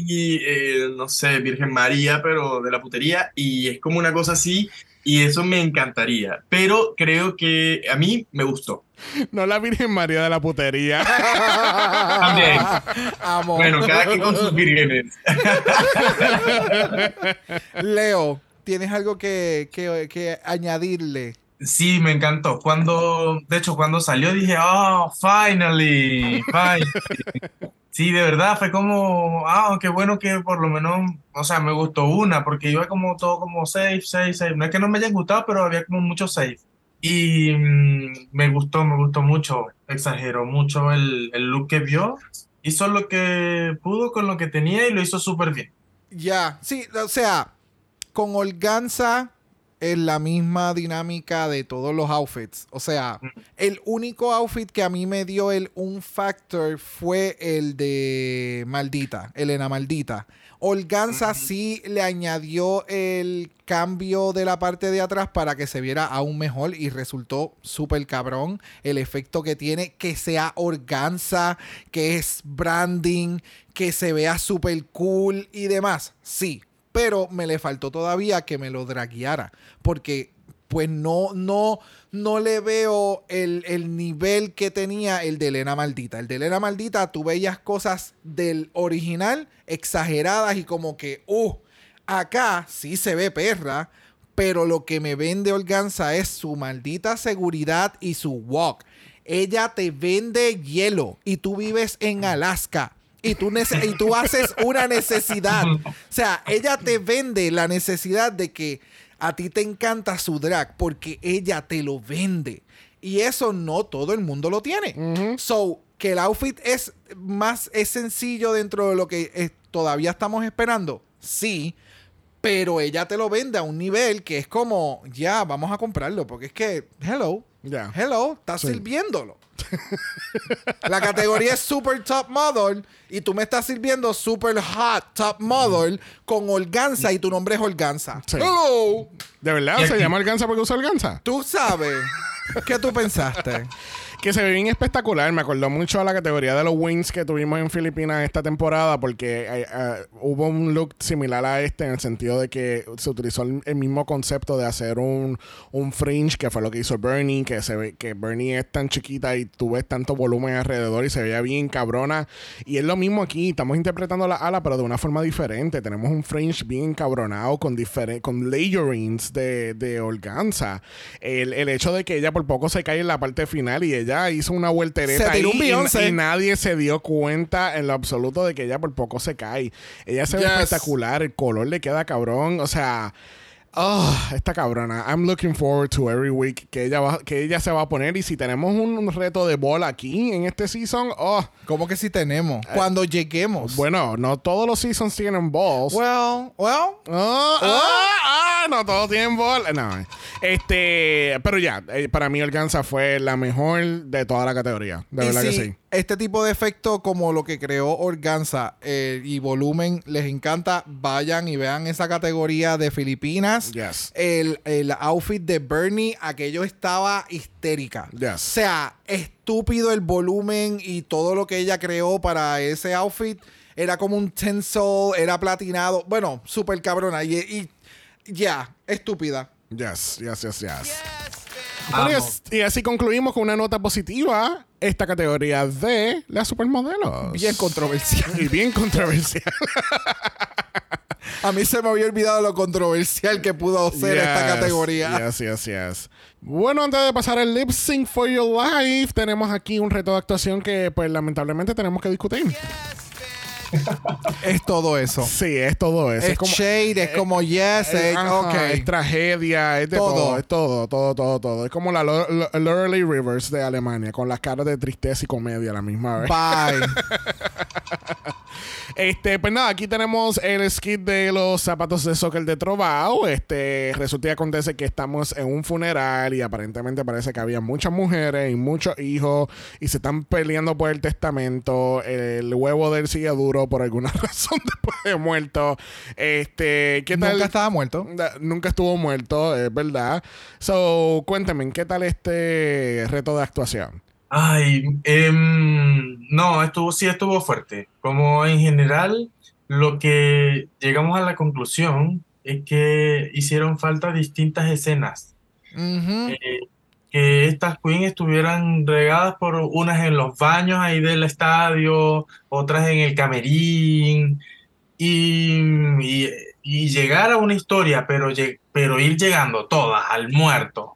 eh, no sé, Virgen María, pero de la putería, y es como una cosa así, y eso me encantaría, pero creo que a mí me gustó. No la Virgen María de la putería. También. Amo. Bueno, cada quien con sus vírgenes. Leo, ¿tienes algo que, que- que añadirle? Sí, me encantó. Cuando, de hecho, cuando salió dije, oh, finally, finally. Sí, de verdad, fue como, ah, qué bueno que por lo menos, o sea, me gustó una, porque iba como todo como safe, safe, safe. No es que no me hayan gustado, pero había como mucho safe. Y mm, me gustó, me gustó mucho, exageró mucho el, el look que vio. Hizo lo que pudo con lo que tenía y lo hizo súper bien. Ya, sí, o sea, con Organza es la misma dinámica de todos los outfits. O sea, el único outfit que a mí me dio el un factor fue el de Maldita, Elena Maldita. Organza sí le añadió el cambio de la parte de atrás para que se viera aún mejor y resultó súper cabrón el efecto que tiene, que sea organza, que es branding, que se vea súper cool y demás. Sí, pero me le faltó todavía que me lo dragueara porque pues no, no, no le veo el, el nivel que tenía el de Elena Maldita. El de Elena Maldita, tú veías cosas del original exageradas y como que, uh, acá sí se ve perra, pero lo que me vende Organza es su maldita seguridad y su walk. Ella te vende hielo y tú vives en Alaska. Y tú, y tú haces una necesidad. O sea, ella te vende la necesidad de que a ti te encanta su drag porque ella te lo vende. Y eso no todo el mundo lo tiene. So, que el outfit es más, es sencillo dentro de lo que eh, todavía estamos esperando. Sí. Pero ella te lo vende a un nivel que es como, ya, vamos a comprarlo. Porque es que, hello, hello, estás Sí. sirviéndolo. La categoría es Super Top Model y tú me estás sirviendo Super Hot Top Model con Organza y tu nombre es Organza. Sí. Hello. ¿De verdad? ¿Se llama Alganza porque usa Alganza? Tú sabes. ¿Qué tú pensaste? Que se ve bien espectacular. Me acordó mucho a la categoría de los wings que tuvimos en Filipinas esta temporada porque eh, hubo un look similar a este en el sentido de que se utilizó el, el mismo concepto de hacer un, un fringe que fue lo que hizo Bernie, que se ve que Bernie es tan chiquita y tú ves tanto volumen alrededor y se veía bien cabrona. Y es lo mismo aquí, estamos interpretando la ala pero de una forma diferente. Tenemos un fringe bien cabronado con, con layerings de, de organza. El, el hecho de que ella por poco se cae en la parte final y ella hizo una vueltereta Se tiró ahí un y- nadie se dio cuenta en lo absoluto de que ella por poco se cae. Ella se ve Yes. espectacular, el color le queda cabrón, o sea... Oh, esta cabrona. I'm looking forward to every week que ella, va, que ella se va a poner. Y si tenemos un reto de bola aquí en este season, oh, ¿Cómo que si tenemos? Cuando lleguemos. bueno, no todos los seasons tienen balls. Well, well. Ah, no todos tienen bola. No, este, pero ya, eh, para mí Organza fue la mejor de toda la categoría. De Y verdad que sí. Este tipo de efecto como lo que creó Organza eh, y volumen les encanta, vayan y vean esa categoría de Filipinas. Yes. El, el outfit de Bernie, aquello estaba histérica. Yes. O sea, estúpido el volumen y todo lo que ella creó para ese outfit. Era como un tinsel, era platinado. Bueno, súper cabrona. Y, y ya, estúpida. Yes, yes, yes, yes. Bueno, y as- y así concluimos con una nota positiva esta categoría de las supermodelos. Bien controversial. Y bien controversial. A mí se me había olvidado lo controversial que pudo ser esta Yes, categoría. Yes, yes, yes. Bueno, antes de pasar al lip sync for your life, tenemos aquí un reto de actuación que, pues, lamentablemente tenemos que discutir. Es todo eso. Sí, es todo eso. Es, como, shade, es como yes, eh, es, tragedia, es de todo. Todo. es todo, todo, todo, todo. Es como la Lorelei Rivers de Alemania, con las caras de tristeza y comedia a la misma vez. Bye. Este, pues nada, aquí tenemos el skit de los zapatos de soccer de Trovao. Este, resulta y acontece que estamos en un funeral y aparentemente parece que había muchas mujeres y muchos hijos y se están peleando por el testamento. El huevo del sigue duro por alguna razón después de muerto. Este, ¿qué tal? Nunca estaba muerto. Da- Nunca estuvo muerto, es verdad. So, cuéntame, ¿qué tal este reto de actuación? Ay, em, no, estuvo, sí estuvo fuerte. Como en general, lo que llegamos a la conclusión es que hicieron falta distintas escenas. Eh, que estas queens estuvieran regadas por unas en los baños ahí del estadio, otras en el camerín, y, y- y llegar a una historia, pero, pero ir llegando todas al muerto.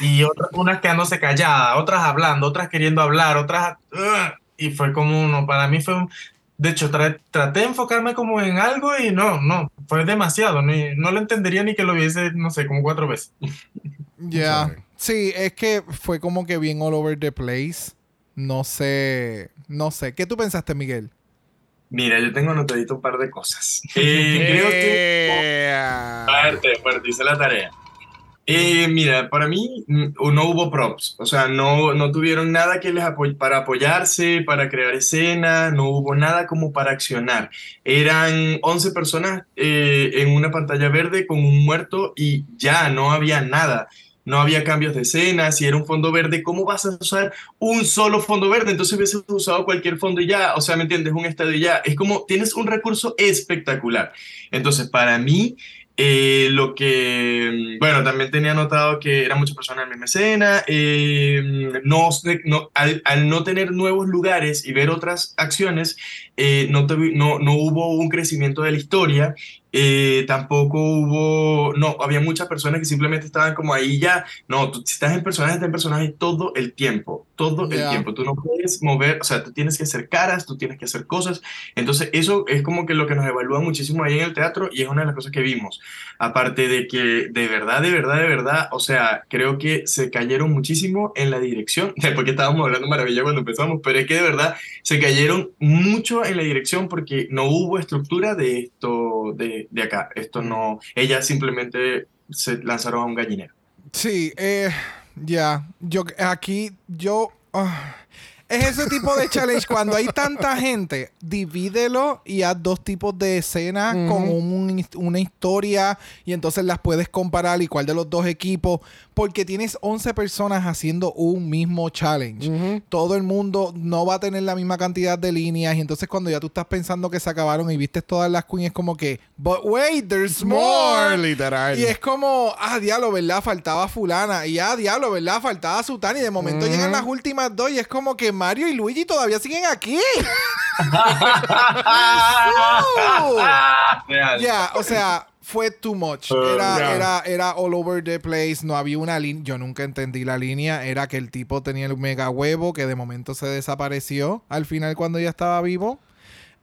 Y otras, unas quedándose calladas, otras hablando, otras queriendo hablar, otras... y fue como uno, para mí fue un... De hecho, tra- traté de enfocarme como en algo y no, no, fue demasiado. ni- no lo entendería ni que lo viese, no sé, como cuatro veces. Ya. Sorry. Sí, es que fue como que bien all over the place. No sé. No sé. ¿Qué tú pensaste, Miguel? Mira, yo tengo anotadito un par de cosas. Eh, creo que Yeah. Fuerte, fuerte, hice la tarea. Eh, mira, para mí mm, no hubo props, o sea, no, no tuvieron nada que les apoy para apoyarse, para crear escenas, no hubo nada como para accionar. Eran 11 personas eh, en una pantalla verde con un muerto y ya no había nada. No había cambios de escena, si era un fondo verde, ¿cómo vas a usar un solo fondo verde? Entonces hubieses usado cualquier fondo y ya, o sea, ¿me entiendes? Un estadio y ya. Es como, tienes un recurso espectacular. Entonces, para mí, eh, lo que, mm, bueno, también tenía notado que eran muchas personas en la misma escena, eh, no, no- al, no tener nuevos lugares y ver otras acciones, eh, no, no, no hubo un crecimiento de la historia, eh, tampoco hubo, no, había muchas personas que simplemente estaban como ahí ya, no, tú si estás en personaje, estás en personaje todo el tiempo, todo Ya. el tiempo, tú no puedes mover, o sea, tú tienes que hacer caras, tú tienes que hacer cosas, entonces eso es como que lo que nos evalúa muchísimo ahí en el teatro y es una de las cosas que vimos. Aparte de que de verdad, de verdad, de verdad, o sea, creo que se cayeron muchísimo en la dirección, porque estábamos hablando maravilla cuando empezamos, pero es que de verdad se cayeron mucho en la dirección porque no hubo estructura de esto de, de acá. Esto no, ellas simplemente se lanzaron a un gallinero. Sí, eh, ya. Yo aquí, yo. ah, es ese tipo de challenge. Cuando hay tanta gente, divídelo y haz dos tipos de escenas con un- una historia y entonces las puedes comparar y cuál de los dos equipos. Porque tienes 11 personas haciendo un mismo challenge. Todo el mundo no va a tener la misma cantidad de líneas y entonces cuando ya tú estás pensando que se acabaron y viste todas las queens es como que, but wait, there's more. More, literal. Y es como, ah, diablo, ¿verdad? Faltaba fulana. Y ah, diablo, ¿verdad? Faltaba Sutana. Y de momento llegan las últimas dos y es como que Mario y Luigi todavía siguen aquí. Ya, o sea, fue too much. Uh, Era, era, era all over the place. No había una línea. Yo nunca entendí la línea. Era que el tipo tenía el mega huevo que de momento se desapareció al final cuando ya estaba vivo.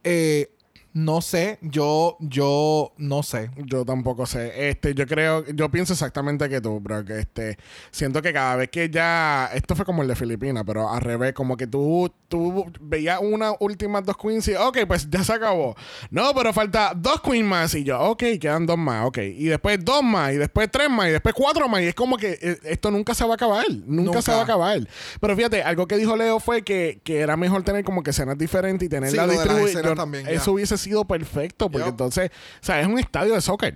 Eh, No sé, yo, yo no sé. Yo tampoco sé. Este, yo creo, yo pienso exactamente que tú, bro. Que este, siento que cada vez que ya, esto fue como el de Filipinas, pero al revés, como que tú, tú veías una última dos queens y, ok, pues ya se acabó. No, pero falta dos queens más y yo, ok, quedan dos más, ok. Y después dos más, y después tres más, y después cuatro más. Y es como que eh, esto nunca se va a acabar, nunca, se va a acabar. Pero fíjate, algo que dijo Leo fue que, que era mejor tener como que escenas diferentes y tener Sí, la distribución. Eso hubiese sido perfecto, porque entonces, o sea, es un estadio de soccer.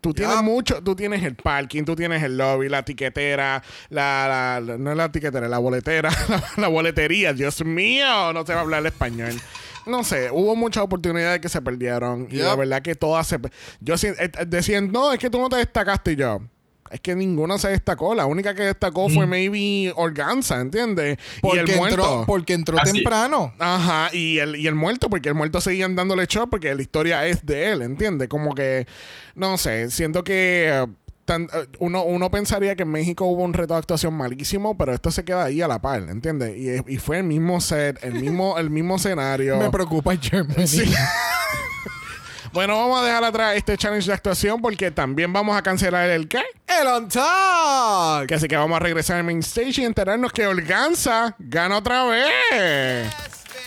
Tú tienes mucho, tú tienes el parking, tú tienes el lobby, la tiquetera, la, la- no es la tiquetera, la boletera, la, la boletería, Dios mío, no se va a hablar español. No sé, hubo muchas oportunidades que se perdieron y la verdad que todas se... Yo eh, eh, decían, no, es que tú no te destacaste y yo. Es que ninguna se destacó. La única que destacó fue maybe Organza, ¿entiendes? y Porque el muerto. entró, porque entró temprano. Ajá, y el, y el muerto, porque el muerto seguían dándole show porque la historia es de él, ¿entiendes? Como que, no sé, siento que eh, tan- eh, uno, uno pensaría que en México hubo un reto de actuación malísimo, pero esto se queda ahí a la par, ¿entiendes? Y, y fue el mismo set, el mismo, el mismo escenario. Me preocupa Germany. Sí. bueno, vamos a dejar atrás este challenge de actuación porque también vamos a cancelar el qué. El on talk. Que así que vamos a regresar al main stage y enterarnos que Organza gana otra vez.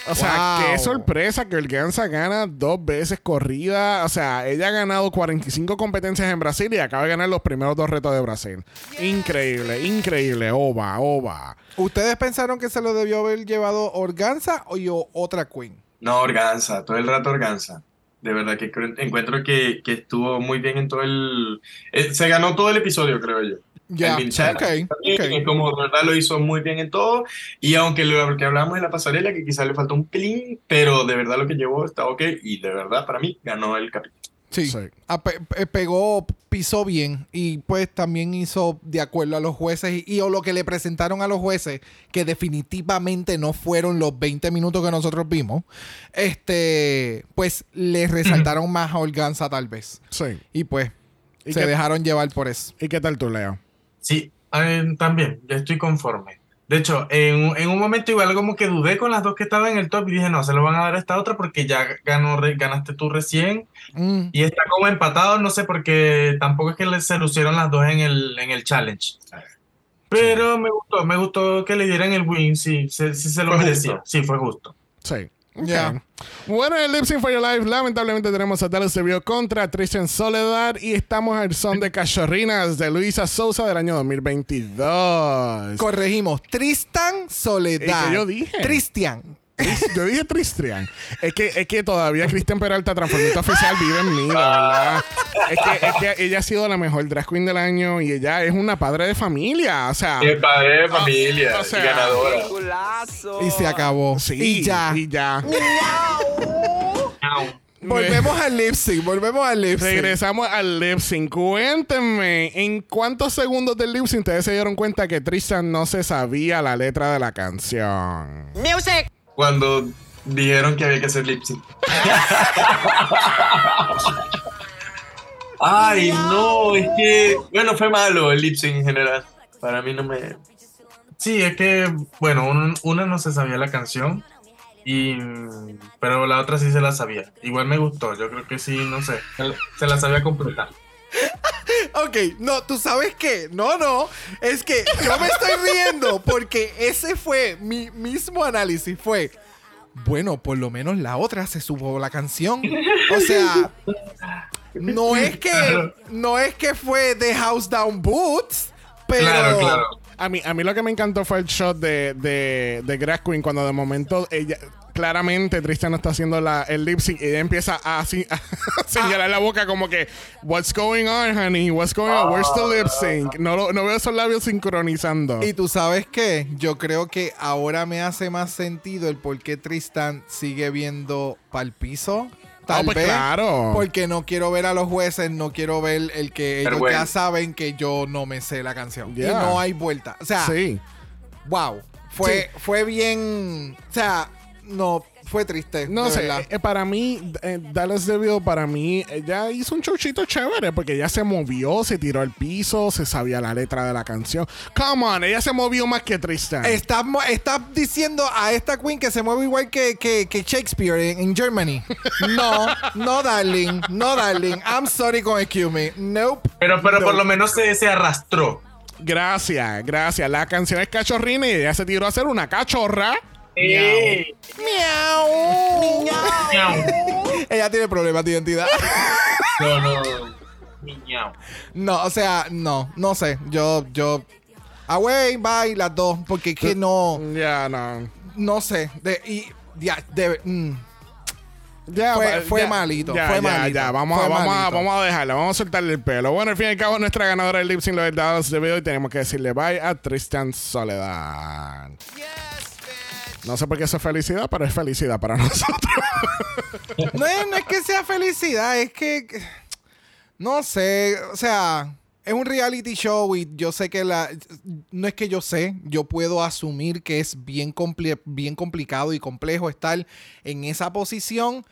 O sea, Wow. qué sorpresa que Organza gana dos veces corrida. O sea, ella ha ganado 45 competencias en Brasil y acaba de ganar los primeros dos retos de Brasil. Increíble, increíble. Oba, oba. ¿Ustedes pensaron que se lo debió haber llevado Organza o yo otra queen? No, Organza, todo el rato Organza. De verdad que creo- encuentro que, que estuvo muy bien en todo el... eh, se ganó todo el episodio, creo yo. Ya, es como de verdad lo hizo muy bien en todo. Y aunque lo que hablamos de la pasarela, que quizás le faltó un pelín, pero de verdad lo que llevó está ok. Y de verdad, para mí, ganó el capítulo. Sí. Sí. Ah, pe- pe- pegó, pisó bien y pues también hizo de acuerdo a los jueces y, y o lo que le presentaron a los jueces, que definitivamente no fueron los 20 minutos que nosotros vimos, este, pues le resaltaron más a Organza tal vez. Sí. Y pues ¿Y se qué- dejaron llevar por eso. ¿Y qué tal tú, Leo? Sí, eh, también, ya estoy conforme. De hecho, en, un- en un momento igual como que dudé con las dos que estaban en el top y dije, no, se lo van a dar a esta otra porque ya ganó, re- ganaste tú recién Mm, y está como empatado, no sé, porque tampoco es que le- se lucieron las dos en el, en el challenge. Pero me gustó, me gustó que le dieran el win, sí, se, sí se lo Fue merecía, justo. sí, fue justo. Sí. Ya. Ok. Bueno, en el Lip Sync for Your Life, lamentablemente tenemos a Dallas Sevilla contra Tristan Soledad y estamos al son de Cachorrinas de Luisa Sousa del año 2022. Corregimos. Tristan Soledad. ¿Y qué yo dije? Tristian. Yo dije Tristrian. Es que, es que todavía Cristian Peralta, transformista oficial, vive en mí, la verdad. Es que, es que ella ha sido la mejor drag queen del año y ella es una padre de familia. O sea, Qué padre de familia o sea, y ganadora. Y se acabó. sí. Y ya. Y ya. Volvemos al lip sync. Volvemos al lip sync. Regresamos al lip sync. Cuéntenme, ¿en cuántos segundos del lip sync ustedes se dieron cuenta que Tristan no se sabía la letra de la canción? Music. Cuando dijeron que había que hacer lip sync. Ay, no, es que, bueno, fue malo el lip sync en general. Para mí no me... Sí, es que, bueno, un- una no se sabía la canción, y, pero la otra sí se la sabía. Igual me gustó, yo creo que sí, no sé, se la sabía completa. Ok, no, ¿tú sabes qué? No, no. Es que yo me estoy riendo porque ese fue mi mismo análisis. Fue, bueno, por lo menos la otra se supo la canción. O sea, no es que, no es que fue The House Down Boots, pero... Claro, claro. A mí, a mí lo que me encantó fue el shot de, de, de Grass Queen cuando de momento ella. Claramente Tristan no está haciendo la, el lip sync y ella empieza a, así- a señalar la boca como que What's going on, honey? What's going on? Where's the lip sync? No, lo- no veo esos labios sincronizando. Y tú sabes qué, yo creo que ahora me hace más sentido el por qué Tristan sigue viendo para el piso. Tal pues vez. claro. Porque no quiero ver a los jueces, no quiero ver el que ellos ya saben que yo no me sé la canción. Yeah. Y no hay vuelta. O sea, sí. wow. Fue, fue bien. O sea, no. fue triste. No sé, eh, para mí, eh, Dallas Deville, para mí, ella hizo un showcito chévere porque ella se movió, se tiró al piso, se sabía la letra de la canción. Come on, ella se movió más que Tristan. Estás estás diciendo a esta queen que se mueve igual que, que, que Shakespeare en, en Germany. No, no, darling. No, darling. I'm sorry con excuse me. Nope. Pero, pero por lo menos se, se arrastró. Gracias, gracias. La canción es cachorrina y ella se tiró a hacer una cachorra. Miau. Miau. Ella tiene problemas de identidad. No, no. Miau. No, o sea, no, no sé. Yo, yo. Away, bye, las dos. Porque es que no, Ya, no. no sé. De, y, ya, de, mm. Ya, Fue- va- fue ya, malito, Ya, fue ya, malito, ya. Vamos, fue a, vamos, a, vamos a dejarla, vamos a soltarle el pelo. Bueno, al fin y al cabo, nuestra ganadora del lip sync lo del Dallas de video y tenemos que decirle bye a Tristan Soledad. No sé por qué eso es felicidad, pero es felicidad para nosotros. No no es que sea felicidad, es que. No sé, o sea. Es un reality show y yo sé que la. No es que yo sé, yo puedo asumir que es bien, bien complicado y complejo estar en esa posición.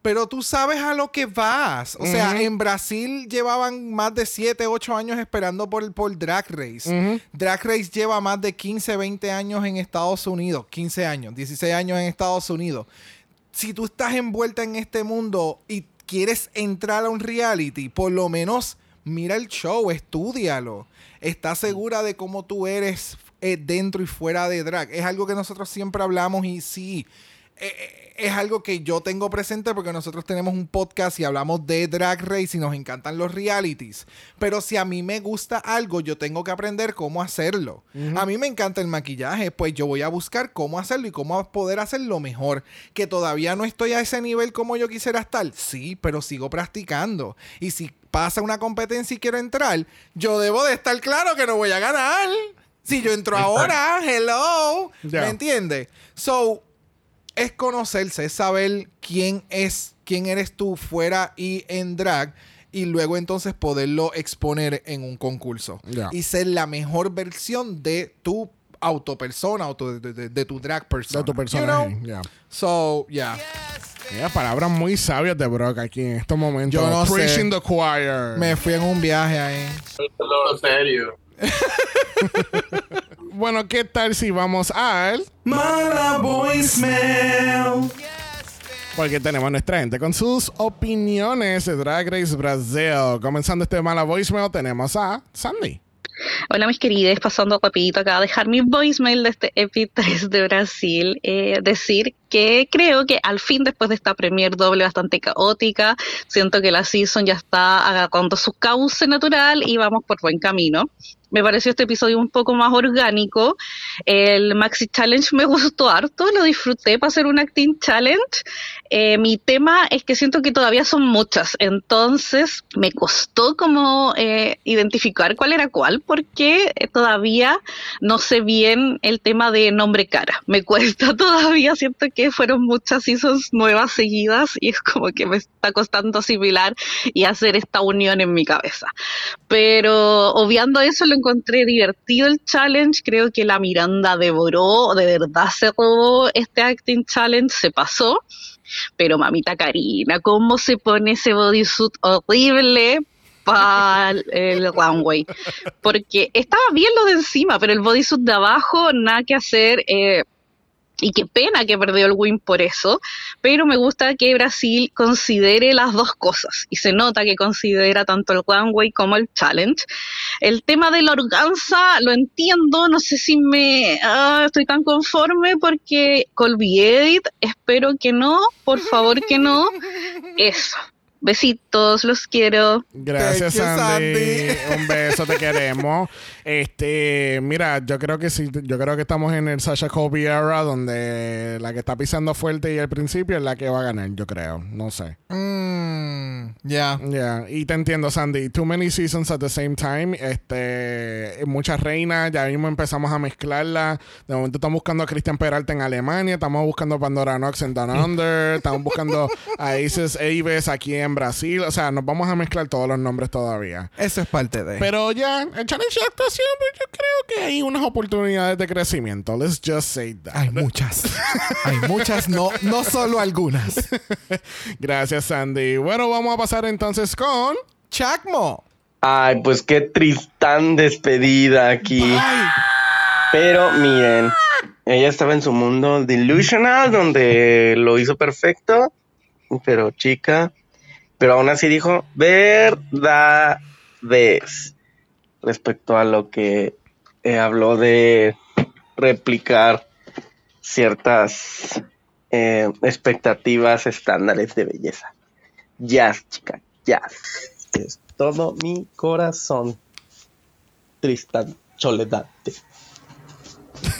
Pero tú sabes a lo que vas. O sea, en Brasil llevaban más de 7, 8 años esperando por, por Drag Race. Drag Race lleva más de 15, 20 años en Estados Unidos. 15 años, 16 años en Estados Unidos. Si tú estás envuelta en este mundo y quieres entrar a un reality, por lo menos mira el show, estúdialo. Estás segura de cómo tú eres eh, dentro y fuera de drag. Es algo que nosotros siempre hablamos y sí, eh, eh, es algo que yo tengo presente porque nosotros tenemos un podcast y hablamos de drag race y nos encantan los realities. Pero si a mí me gusta algo, yo tengo que aprender cómo hacerlo. A mí me encanta el maquillaje, pues yo voy a buscar cómo hacerlo y cómo poder hacerlo mejor. Que todavía no estoy a ese nivel como yo quisiera estar. Sí, pero sigo practicando. Y si pasa una competencia y quiero entrar, yo debo de estar claro que no voy a ganar. Si yo entro ahora, hello. ¿Me entiendes? So, es conocerse, es saber quién es, quién eres tú fuera y en drag. Y luego entonces poderlo exponer en un concurso. Y ser la mejor versión de tu autopersona, auto, de, de- de tu drag persona. de tu You personaje. know? So, yeah. Mira, palabras muy sabias de Brock aquí en estos momentos. Yo no sé. Preaching the choir. Me fui en un viaje ahí. Lo serio. Bueno, ¿qué tal si vamos al... Mala voicemail. Porque tenemos a nuestra gente con sus opiniones de Drag Race Brasil. Comenzando este mala voicemail, tenemos a Sandy. Hola mis queridas, pasando rapidito acá a dejar mi voicemail de este EP3 de Brasil. Eh, decir que creo que al fin después de esta premier doble bastante caótica, siento que la season ya está agarrando su cauce natural y vamos por buen camino. Me pareció este episodio un poco más orgánico. El Maxi Challenge me gustó harto, lo disfruté para hacer un acting challenge. Eh, mi tema es que siento que todavía son muchas, entonces me costó como eh, identificar cuál era cuál, porque eh, todavía no sé bien el tema de nombre cara. Me cuesta todavía, siento fueron muchas seasons nuevas seguidas y es como que me está costando asimilar y hacer esta unión en mi cabeza. Pero obviando eso, lo encontré divertido el challenge. Creo que la Miranda devoró, de verdad se robó este acting challenge, se pasó. Pero mamita Karina, ¿cómo se pone ese bodysuit horrible? para el runway porque estaba bien lo de encima pero el bodysuit de abajo nada que hacer eh, y qué pena que perdió el win por eso, pero me gusta que Brasil considere las dos cosas y se nota que considera tanto el runway como el challenge. El tema de la organza lo entiendo, no sé si me ah, estoy tan conforme porque Colby Edit, espero que no, por favor que no. Eso. Besitos, los quiero. Gracias, Thank you, Sandy. Sandy. Un beso, te queremos. Este, mira, yo creo que sí, yo creo que estamos en el Sasha Kobe era donde la que está pisando fuerte y al principio es la que va a ganar, yo creo. No sé. Mm, ya. Ya, y te entiendo, Sandy. Too many seasons at the same time. Este, muchas reinas, ya mismo empezamos a mezclarla. De momento estamos buscando a Cristian Peralta en Alemania, estamos buscando a Pandora Nox en Down Under, estamos buscando a Isis Aves aquí en Brasil. O sea, nos vamos a mezclar todos los nombres todavía. Eso es parte de. Pero ya, el challenge de pues, yo creo que hay unas oportunidades de crecimiento. Let's just say that. Hay muchas. hay muchas, no, no solo algunas. Gracias, Sandy. Bueno, vamos a pasar entonces con. Chacmo. Ay, pues qué tristán despedida aquí. Pero miren, ella estaba en su mundo delusional, donde lo hizo perfecto, pero chica, pero aún así dijo verdades respecto a lo que eh, habló de replicar ciertas eh, expectativas estándares de belleza. Jazz, chica, jazz. Es todo mi corazón. Tristan Soledad.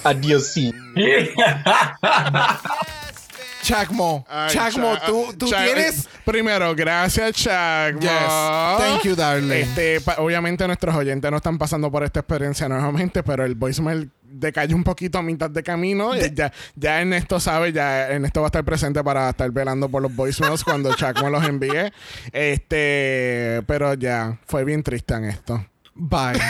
Adiós. Chacmo. Ay, Chacmo, Cha- tú, tú Cha- tienes. Primero, gracias, Chacmo. Yes. Thank you, darling. Este, obviamente nuestros oyentes no están pasando por esta experiencia nuevamente, pero el voicemail decayó un poquito a mitad de camino. Eh, Ya, ya Ernesto sabe, ya Ernesto va a estar presente para estar velando por los voicemails cuando Chacmo los envíe. Este, pero ya, fue bien triste en esto. Bye.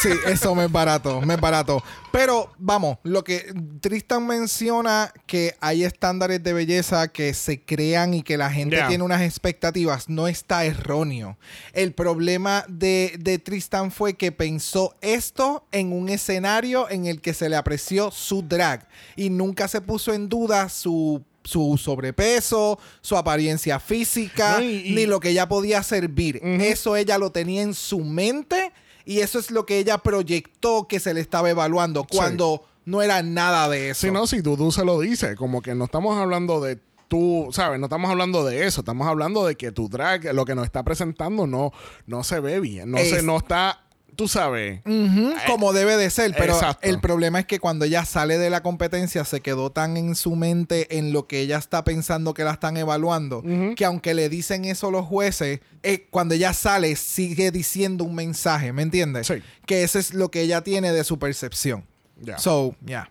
Sí, eso me es barato, me es barato. Pero vamos, lo que Tristan menciona que hay estándares de belleza que se crean y que la gente Yeah. tiene unas expectativas, no está erróneo. El problema de, de Tristan fue que pensó esto en un escenario en el que se le apreció su drag y nunca se puso en duda su su sobrepeso, su apariencia física, No, y- y- ni lo que ella podía servir. Eso ella lo tenía en su mente y eso es lo que ella proyectó que se le estaba evaluando cuando no era nada de eso. Si no, si Dudu se lo dice, como que no estamos hablando de tú, ¿sabes? No estamos hablando de eso, estamos hablando de que tu drag, lo que nos está presentando, no, no se ve bien, no, se, no está, tú sabes. Ujú, como debe de ser, pero Exacto. el problema es que cuando ella sale de la competencia se quedó tan en su mente en lo que ella está pensando que la están evaluando, que aunque le dicen eso los jueces, eh, cuando ella sale sigue diciendo un mensaje, ¿me entiendes? Sí. Que eso es lo que ella tiene de su percepción. Ya. So, yeah.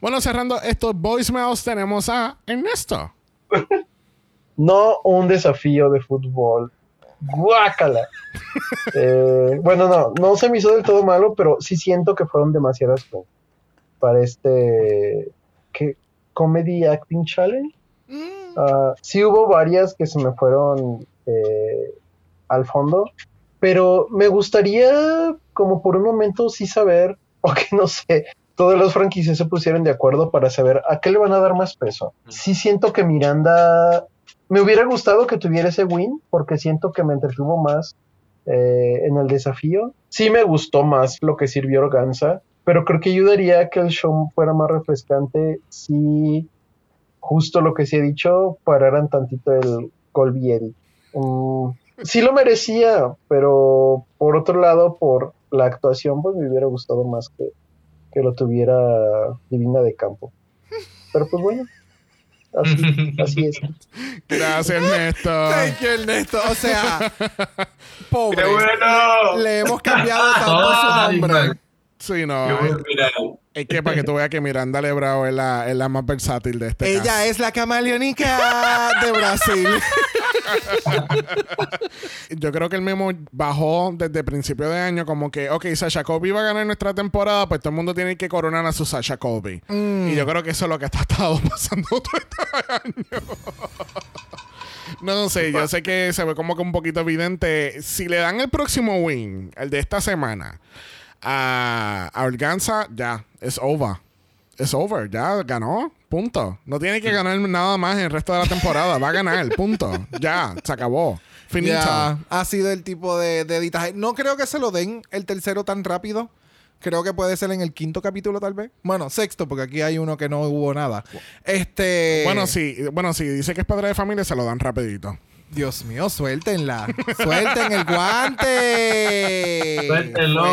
Bueno, cerrando estos voicemails, tenemos a Ernesto. No un desafío de fútbol. Guácala. Eh, bueno, no, no se me hizo del todo malo, pero sí siento que fueron demasiadas cosas para este ¿qué? Comedy Acting Challenge. Ah, sí hubo varias que se me fueron eh, al fondo, pero me gustaría como por un momento sí saber, o que no sé, todas las franquicias se pusieron de acuerdo para saber a qué le van a dar más peso. Sí siento que Miranda, me hubiera gustado que tuviera ese win, porque siento que me entretuvo más eh, en el desafío. Sí me gustó más lo que sirvió Organza, pero creo que ayudaría a que el show fuera más refrescante si justo lo que se ha dicho, pararan tantito el Colbieri. Mm, sí lo merecía, pero por otro lado, por la actuación, pues me hubiera gustado más que, que lo tuviera Divina de Campo. Pero pues bueno, así, así es. Gracias, Ernesto. Thank you, Ernesto. O sea, pobre. ¡Qué bueno! Le hemos cambiado tanto su nombre. Sí, no. Es, que para que tú veas que Miranda Lebrao es la, es la más versátil de este Ella caso. es la camaleónica de Brasil. Yo creo que el memo bajó desde principio de año como que, ok, Sasha Kobe va a ganar nuestra temporada, pues todo el mundo tiene que coronar a su Sasha Kobe. Mm. Y yo creo que eso es lo que ha estado pasando todo este año. No sé, yo sé que se ve como que un poquito evidente. Si le dan el próximo win, el de esta semana, a, a Organza, ya, es over. Es over, ya ganó, punto. No tiene que ganar nada más el resto de la temporada, va a ganar, punto. Ya, se acabó. Finito. Ya, ha sido el tipo de, de editaje. No creo que se lo den el tercero tan rápido. Creo que puede ser en el quinto capítulo, tal vez. Bueno, sexto, porque aquí hay uno que no hubo nada. Este. Bueno, sí, bueno, sí, dice que es padre de familia, se lo dan rapidito. Dios mío, suéltenla. Suelten el guante. Suéltenlo.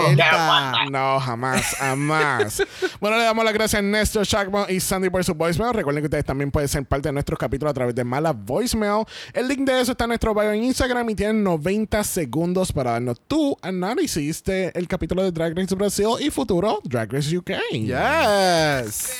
No, jamás, jamás. bueno, le damos las gracias a Néstor Shackman y Sandy por su voicemail. Recuerden que ustedes también pueden ser parte de nuestros capítulos a través de Mala Voicemail. El link de eso está en nuestro bio en Instagram y tienen 90 segundos para darnos tu análisis del capítulo de Drag Race Brasil y futuro Drag Race UK. Yes.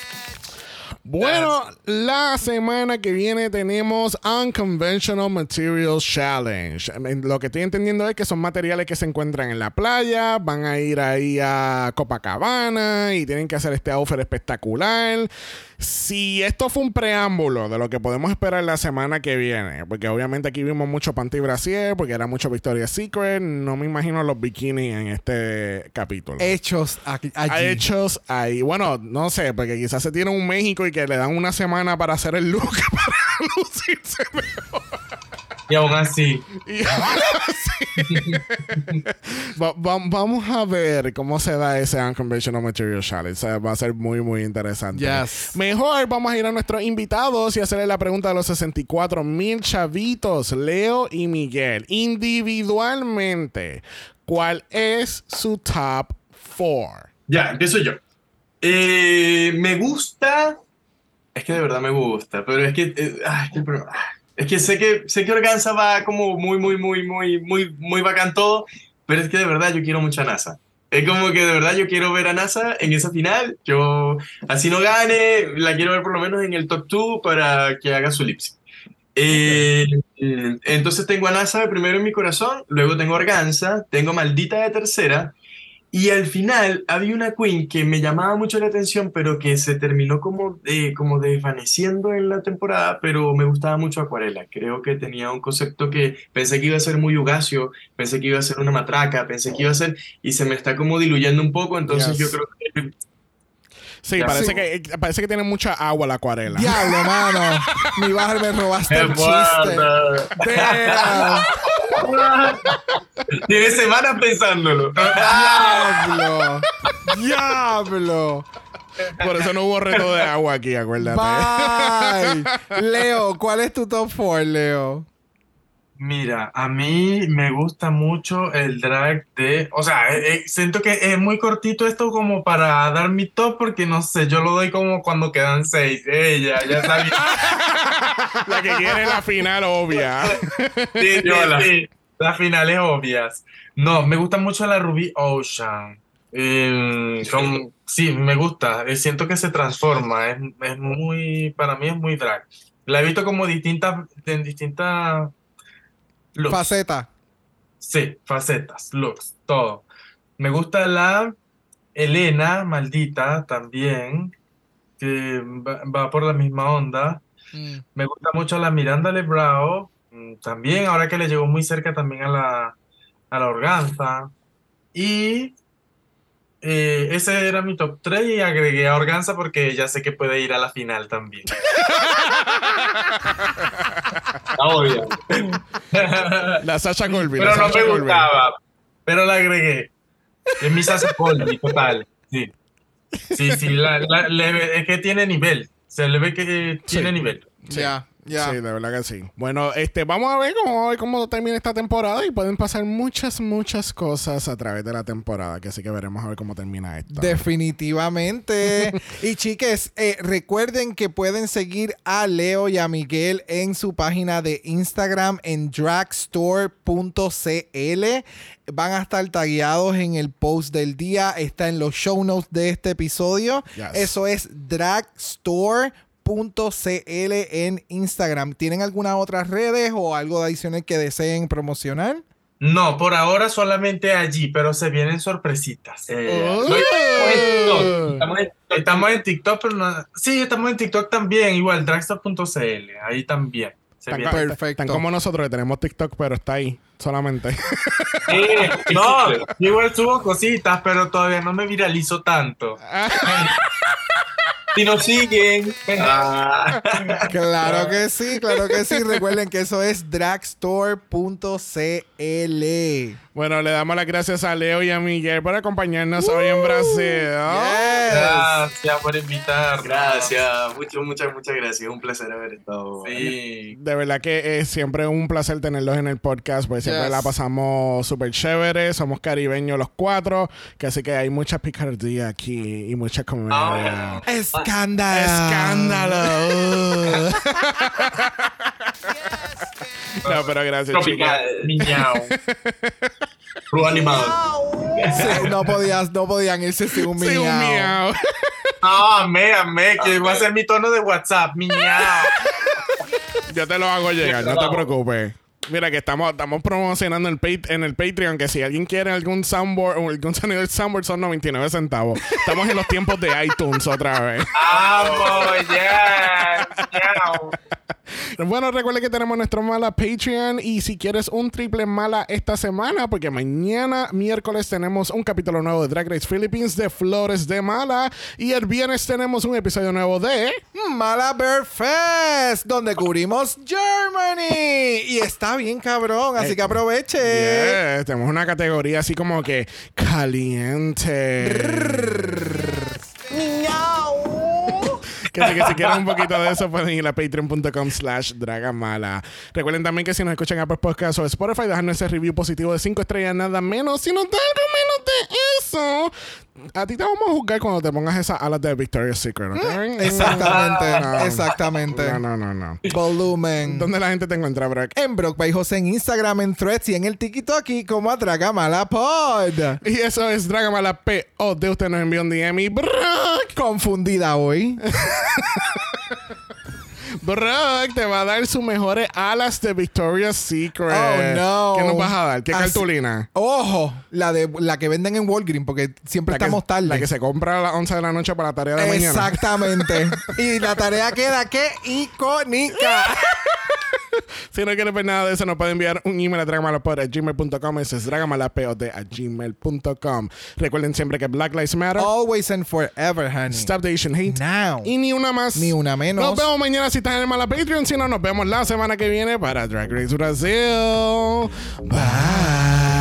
Bueno, la semana que viene tenemos Unconventional Materials Challenge. Lo que estoy entendiendo es que son materiales que se encuentran en la playa, van a ir ahí a Copacabana y tienen que hacer este outfit espectacular. Si esto fue un preámbulo de lo que podemos esperar la semana que viene, porque obviamente aquí vimos mucho panty brasier, porque era mucho Victoria's Secret, no me imagino los bikinis en este capítulo. Hechos aquí, allí. Hechos ahí. Bueno, no sé, porque quizás se tiene un México y que le dan una semana para hacer el look para lucirse mejor. Y aún así, Y Va- va- vamos a ver cómo se da ese Unconventional Material Challenge. O sea, va a ser muy, muy interesante. Yes. Mejor vamos a ir a nuestros invitados y hacerle la pregunta a los 64 mil chavitos, Leo y Miguel. Individualmente, ¿cuál es su top 4? Ya, empiezo yo. Eh, me gusta. Es que de verdad me gusta, pero es que. eh, ah, es, que ah, es que sé que sé que Organza va como muy, muy, muy, muy, muy, muy bacán todo, pero es que de verdad yo quiero mucho a NASA. Es como que de verdad yo quiero ver a NASA en esa final. Yo, así no gane, la quiero ver por lo menos en el top 2 para que haga su lip sync. Eh, entonces tengo a NASA primero en mi corazón, luego tengo Organza, tengo Maldita de tercera, y al final había una queen que me llamaba mucho la atención, pero que se terminó como, eh, como desvaneciendo en la temporada, pero me gustaba mucho Acuarela. Creo que tenía un concepto que pensé que iba a ser muy Ugacio, pensé que iba a ser una matraca, pensé que iba a ser, y se me está como diluyendo un poco, entonces Yes. yo creo que... Sí, Ya. parece, Sí. Que, eh, parece que tiene mucha agua la acuarela. Diablo, mano. Mi baja me robaste el chiste. Tiene semanas pensándolo. Diablo. Diablo. Por eso no hubo reto de agua aquí, acuérdate. Bye. Leo, ¿cuál es tu top 4, Leo? mira, a mí me gusta mucho el drag de, o sea, eh, eh, siento que es muy cortito esto como para dar mi top porque no sé, yo lo doy como cuando quedan seis. Ella, ya sabía. La que quiere la final obvia. Sí, sí, sí, Las finales obvias. No, me gusta mucho la Ruby Ocean. Eh, con- sí, me gusta. Eh, siento que se transforma. Es, es muy, para mí es muy drag. La he visto como distintas, en distintas looks. Faceta. Sí, facetas, looks, todo. Me gusta la Elena, maldita, también, que va, va por la misma onda. Mm. Me gusta mucho la Miranda Lebrao, también, ahora que le llegó muy cerca también a la, a la Organza. Y eh, ese era mi top 3 y agregué a Organza porque ya sé que puede ir a la final también. Obvio. La Sasha Colby. Pero no me gustaba. Pero la agregué. Es mi Sasha Colby, total. Sí. Sí, sí, la- la- le es que tiene nivel. Se le ve que tiene Sí. nivel. Ya, Sí, de verdad que sí. Bueno, este, vamos a ver cómo, cómo termina esta temporada y pueden pasar muchas, muchas cosas a través de la temporada, que así que veremos a ver cómo termina esto. Definitivamente. y chiques, eh, recuerden que pueden seguir a Leo y a Miguel en su página de Instagram en dragstore.cl. Van a estar tagueados en el post del día. Está en los show notes de este episodio. Yes. Eso es dragstore.cl en Instagram. ¿Tienen algunas otras redes o algo adicional que deseen promocionar? No, por ahora solamente allí, pero se vienen sorpresitas. Eh, Oh. no, estamos en TikTok, estamos en- Estamos en TikTok, pero no. Sí, estamos en TikTok también, igual, dragster.cl. Ahí también. Se Tan, Perfecto. tan como nosotros que tenemos TikTok, pero está ahí solamente. Sí, no, igual subo cositas, pero todavía no me viralizo tanto. Si nos siguen. Ah. Claro que sí, claro que sí. Recuerden que eso es dragstore.cl. bueno, le damos las gracias a Leo y a Miguel por acompañarnos hoy en Brasil. Yes. Gracias por invitarnos. Gracias, muchas, muchas, muchas gracias. Un placer haber estado. Sí. De verdad que es siempre un placer tenerlos en el podcast, porque siempre Yes. la pasamos súper chévere, somos caribeños los cuatro, que así que hay mucha picardía aquí y mucha comedia. Escándalo. ¡Escándalo! no, pero gracias. Tropical. Miñao. Club animado. Sí, no, podías, no podían irse sin un Sí, un miau. miau. No, amé, amé, que va a ser mi tono de WhatsApp, miñao. Yo te lo hago llegar, no te preocupes. Mira que estamos, estamos promocionando el en el Patreon que si alguien quiere algún soundboard o algún sonido de soundboard son 99 centavos. Estamos en los tiempos de iTunes otra vez. Vamos, yes, miau. Bueno, recuerda que tenemos nuestro mala Patreon y si quieres un triple mala esta semana, porque mañana miércoles tenemos un capítulo nuevo de Drag Race Philippines de Flores de Mala y el viernes tenemos un episodio nuevo de Mala Bear Fest, donde cubrimos Germany. Y está bien cabrón, así que aproveche. Yes, tenemos una categoría así como que caliente. Que si, que si quieren un poquito de eso pueden ir a patreon.com slash dragamala. Recuerden también que si nos escuchan Apple Podcasts o Spotify, dejarnos ese review positivo de 5 estrellas, nada menos. Si nos algo menos de eso, a ti te vamos a juzgar cuando te pongas esas alas de Victoria's Secret, ¿ok? Mm, Exactamente, No. exactamente. No, no, no, no. Volumen. ¿Dónde la gente te encuentra, Brock? En Brock by José en Instagram, en Threads y en el TikTok como a Dragamala Pod. Y eso es Dragamala P. O de usted nos envió un DM y Brock. Confundida hoy. Brock te va a dar sus mejores alas de Victoria's Secret. Oh, no. ¿Qué nos vas a dar? ¿Qué Así- cartulina? Ojo, la de la que venden en Walgreens, porque siempre La que, estamos tarde. la que se compra a las 11 de la noche para la tarea de mañana. Exactamente. y la tarea queda que icónica. Si no quieres ver nada de eso, nos puede enviar un email a dragamalapod.gmail.com. Es dragamalapod a gmail.com. Recuerden siempre que Black Lives Matter. Always and forever, honey. Stop the Asian Hate. Now. Y ni una más. Ni una menos. Nos vemos mañana si estás en el Mala Patreon. Si no, nos vemos la semana que viene para Drag Race Brasil. Bye.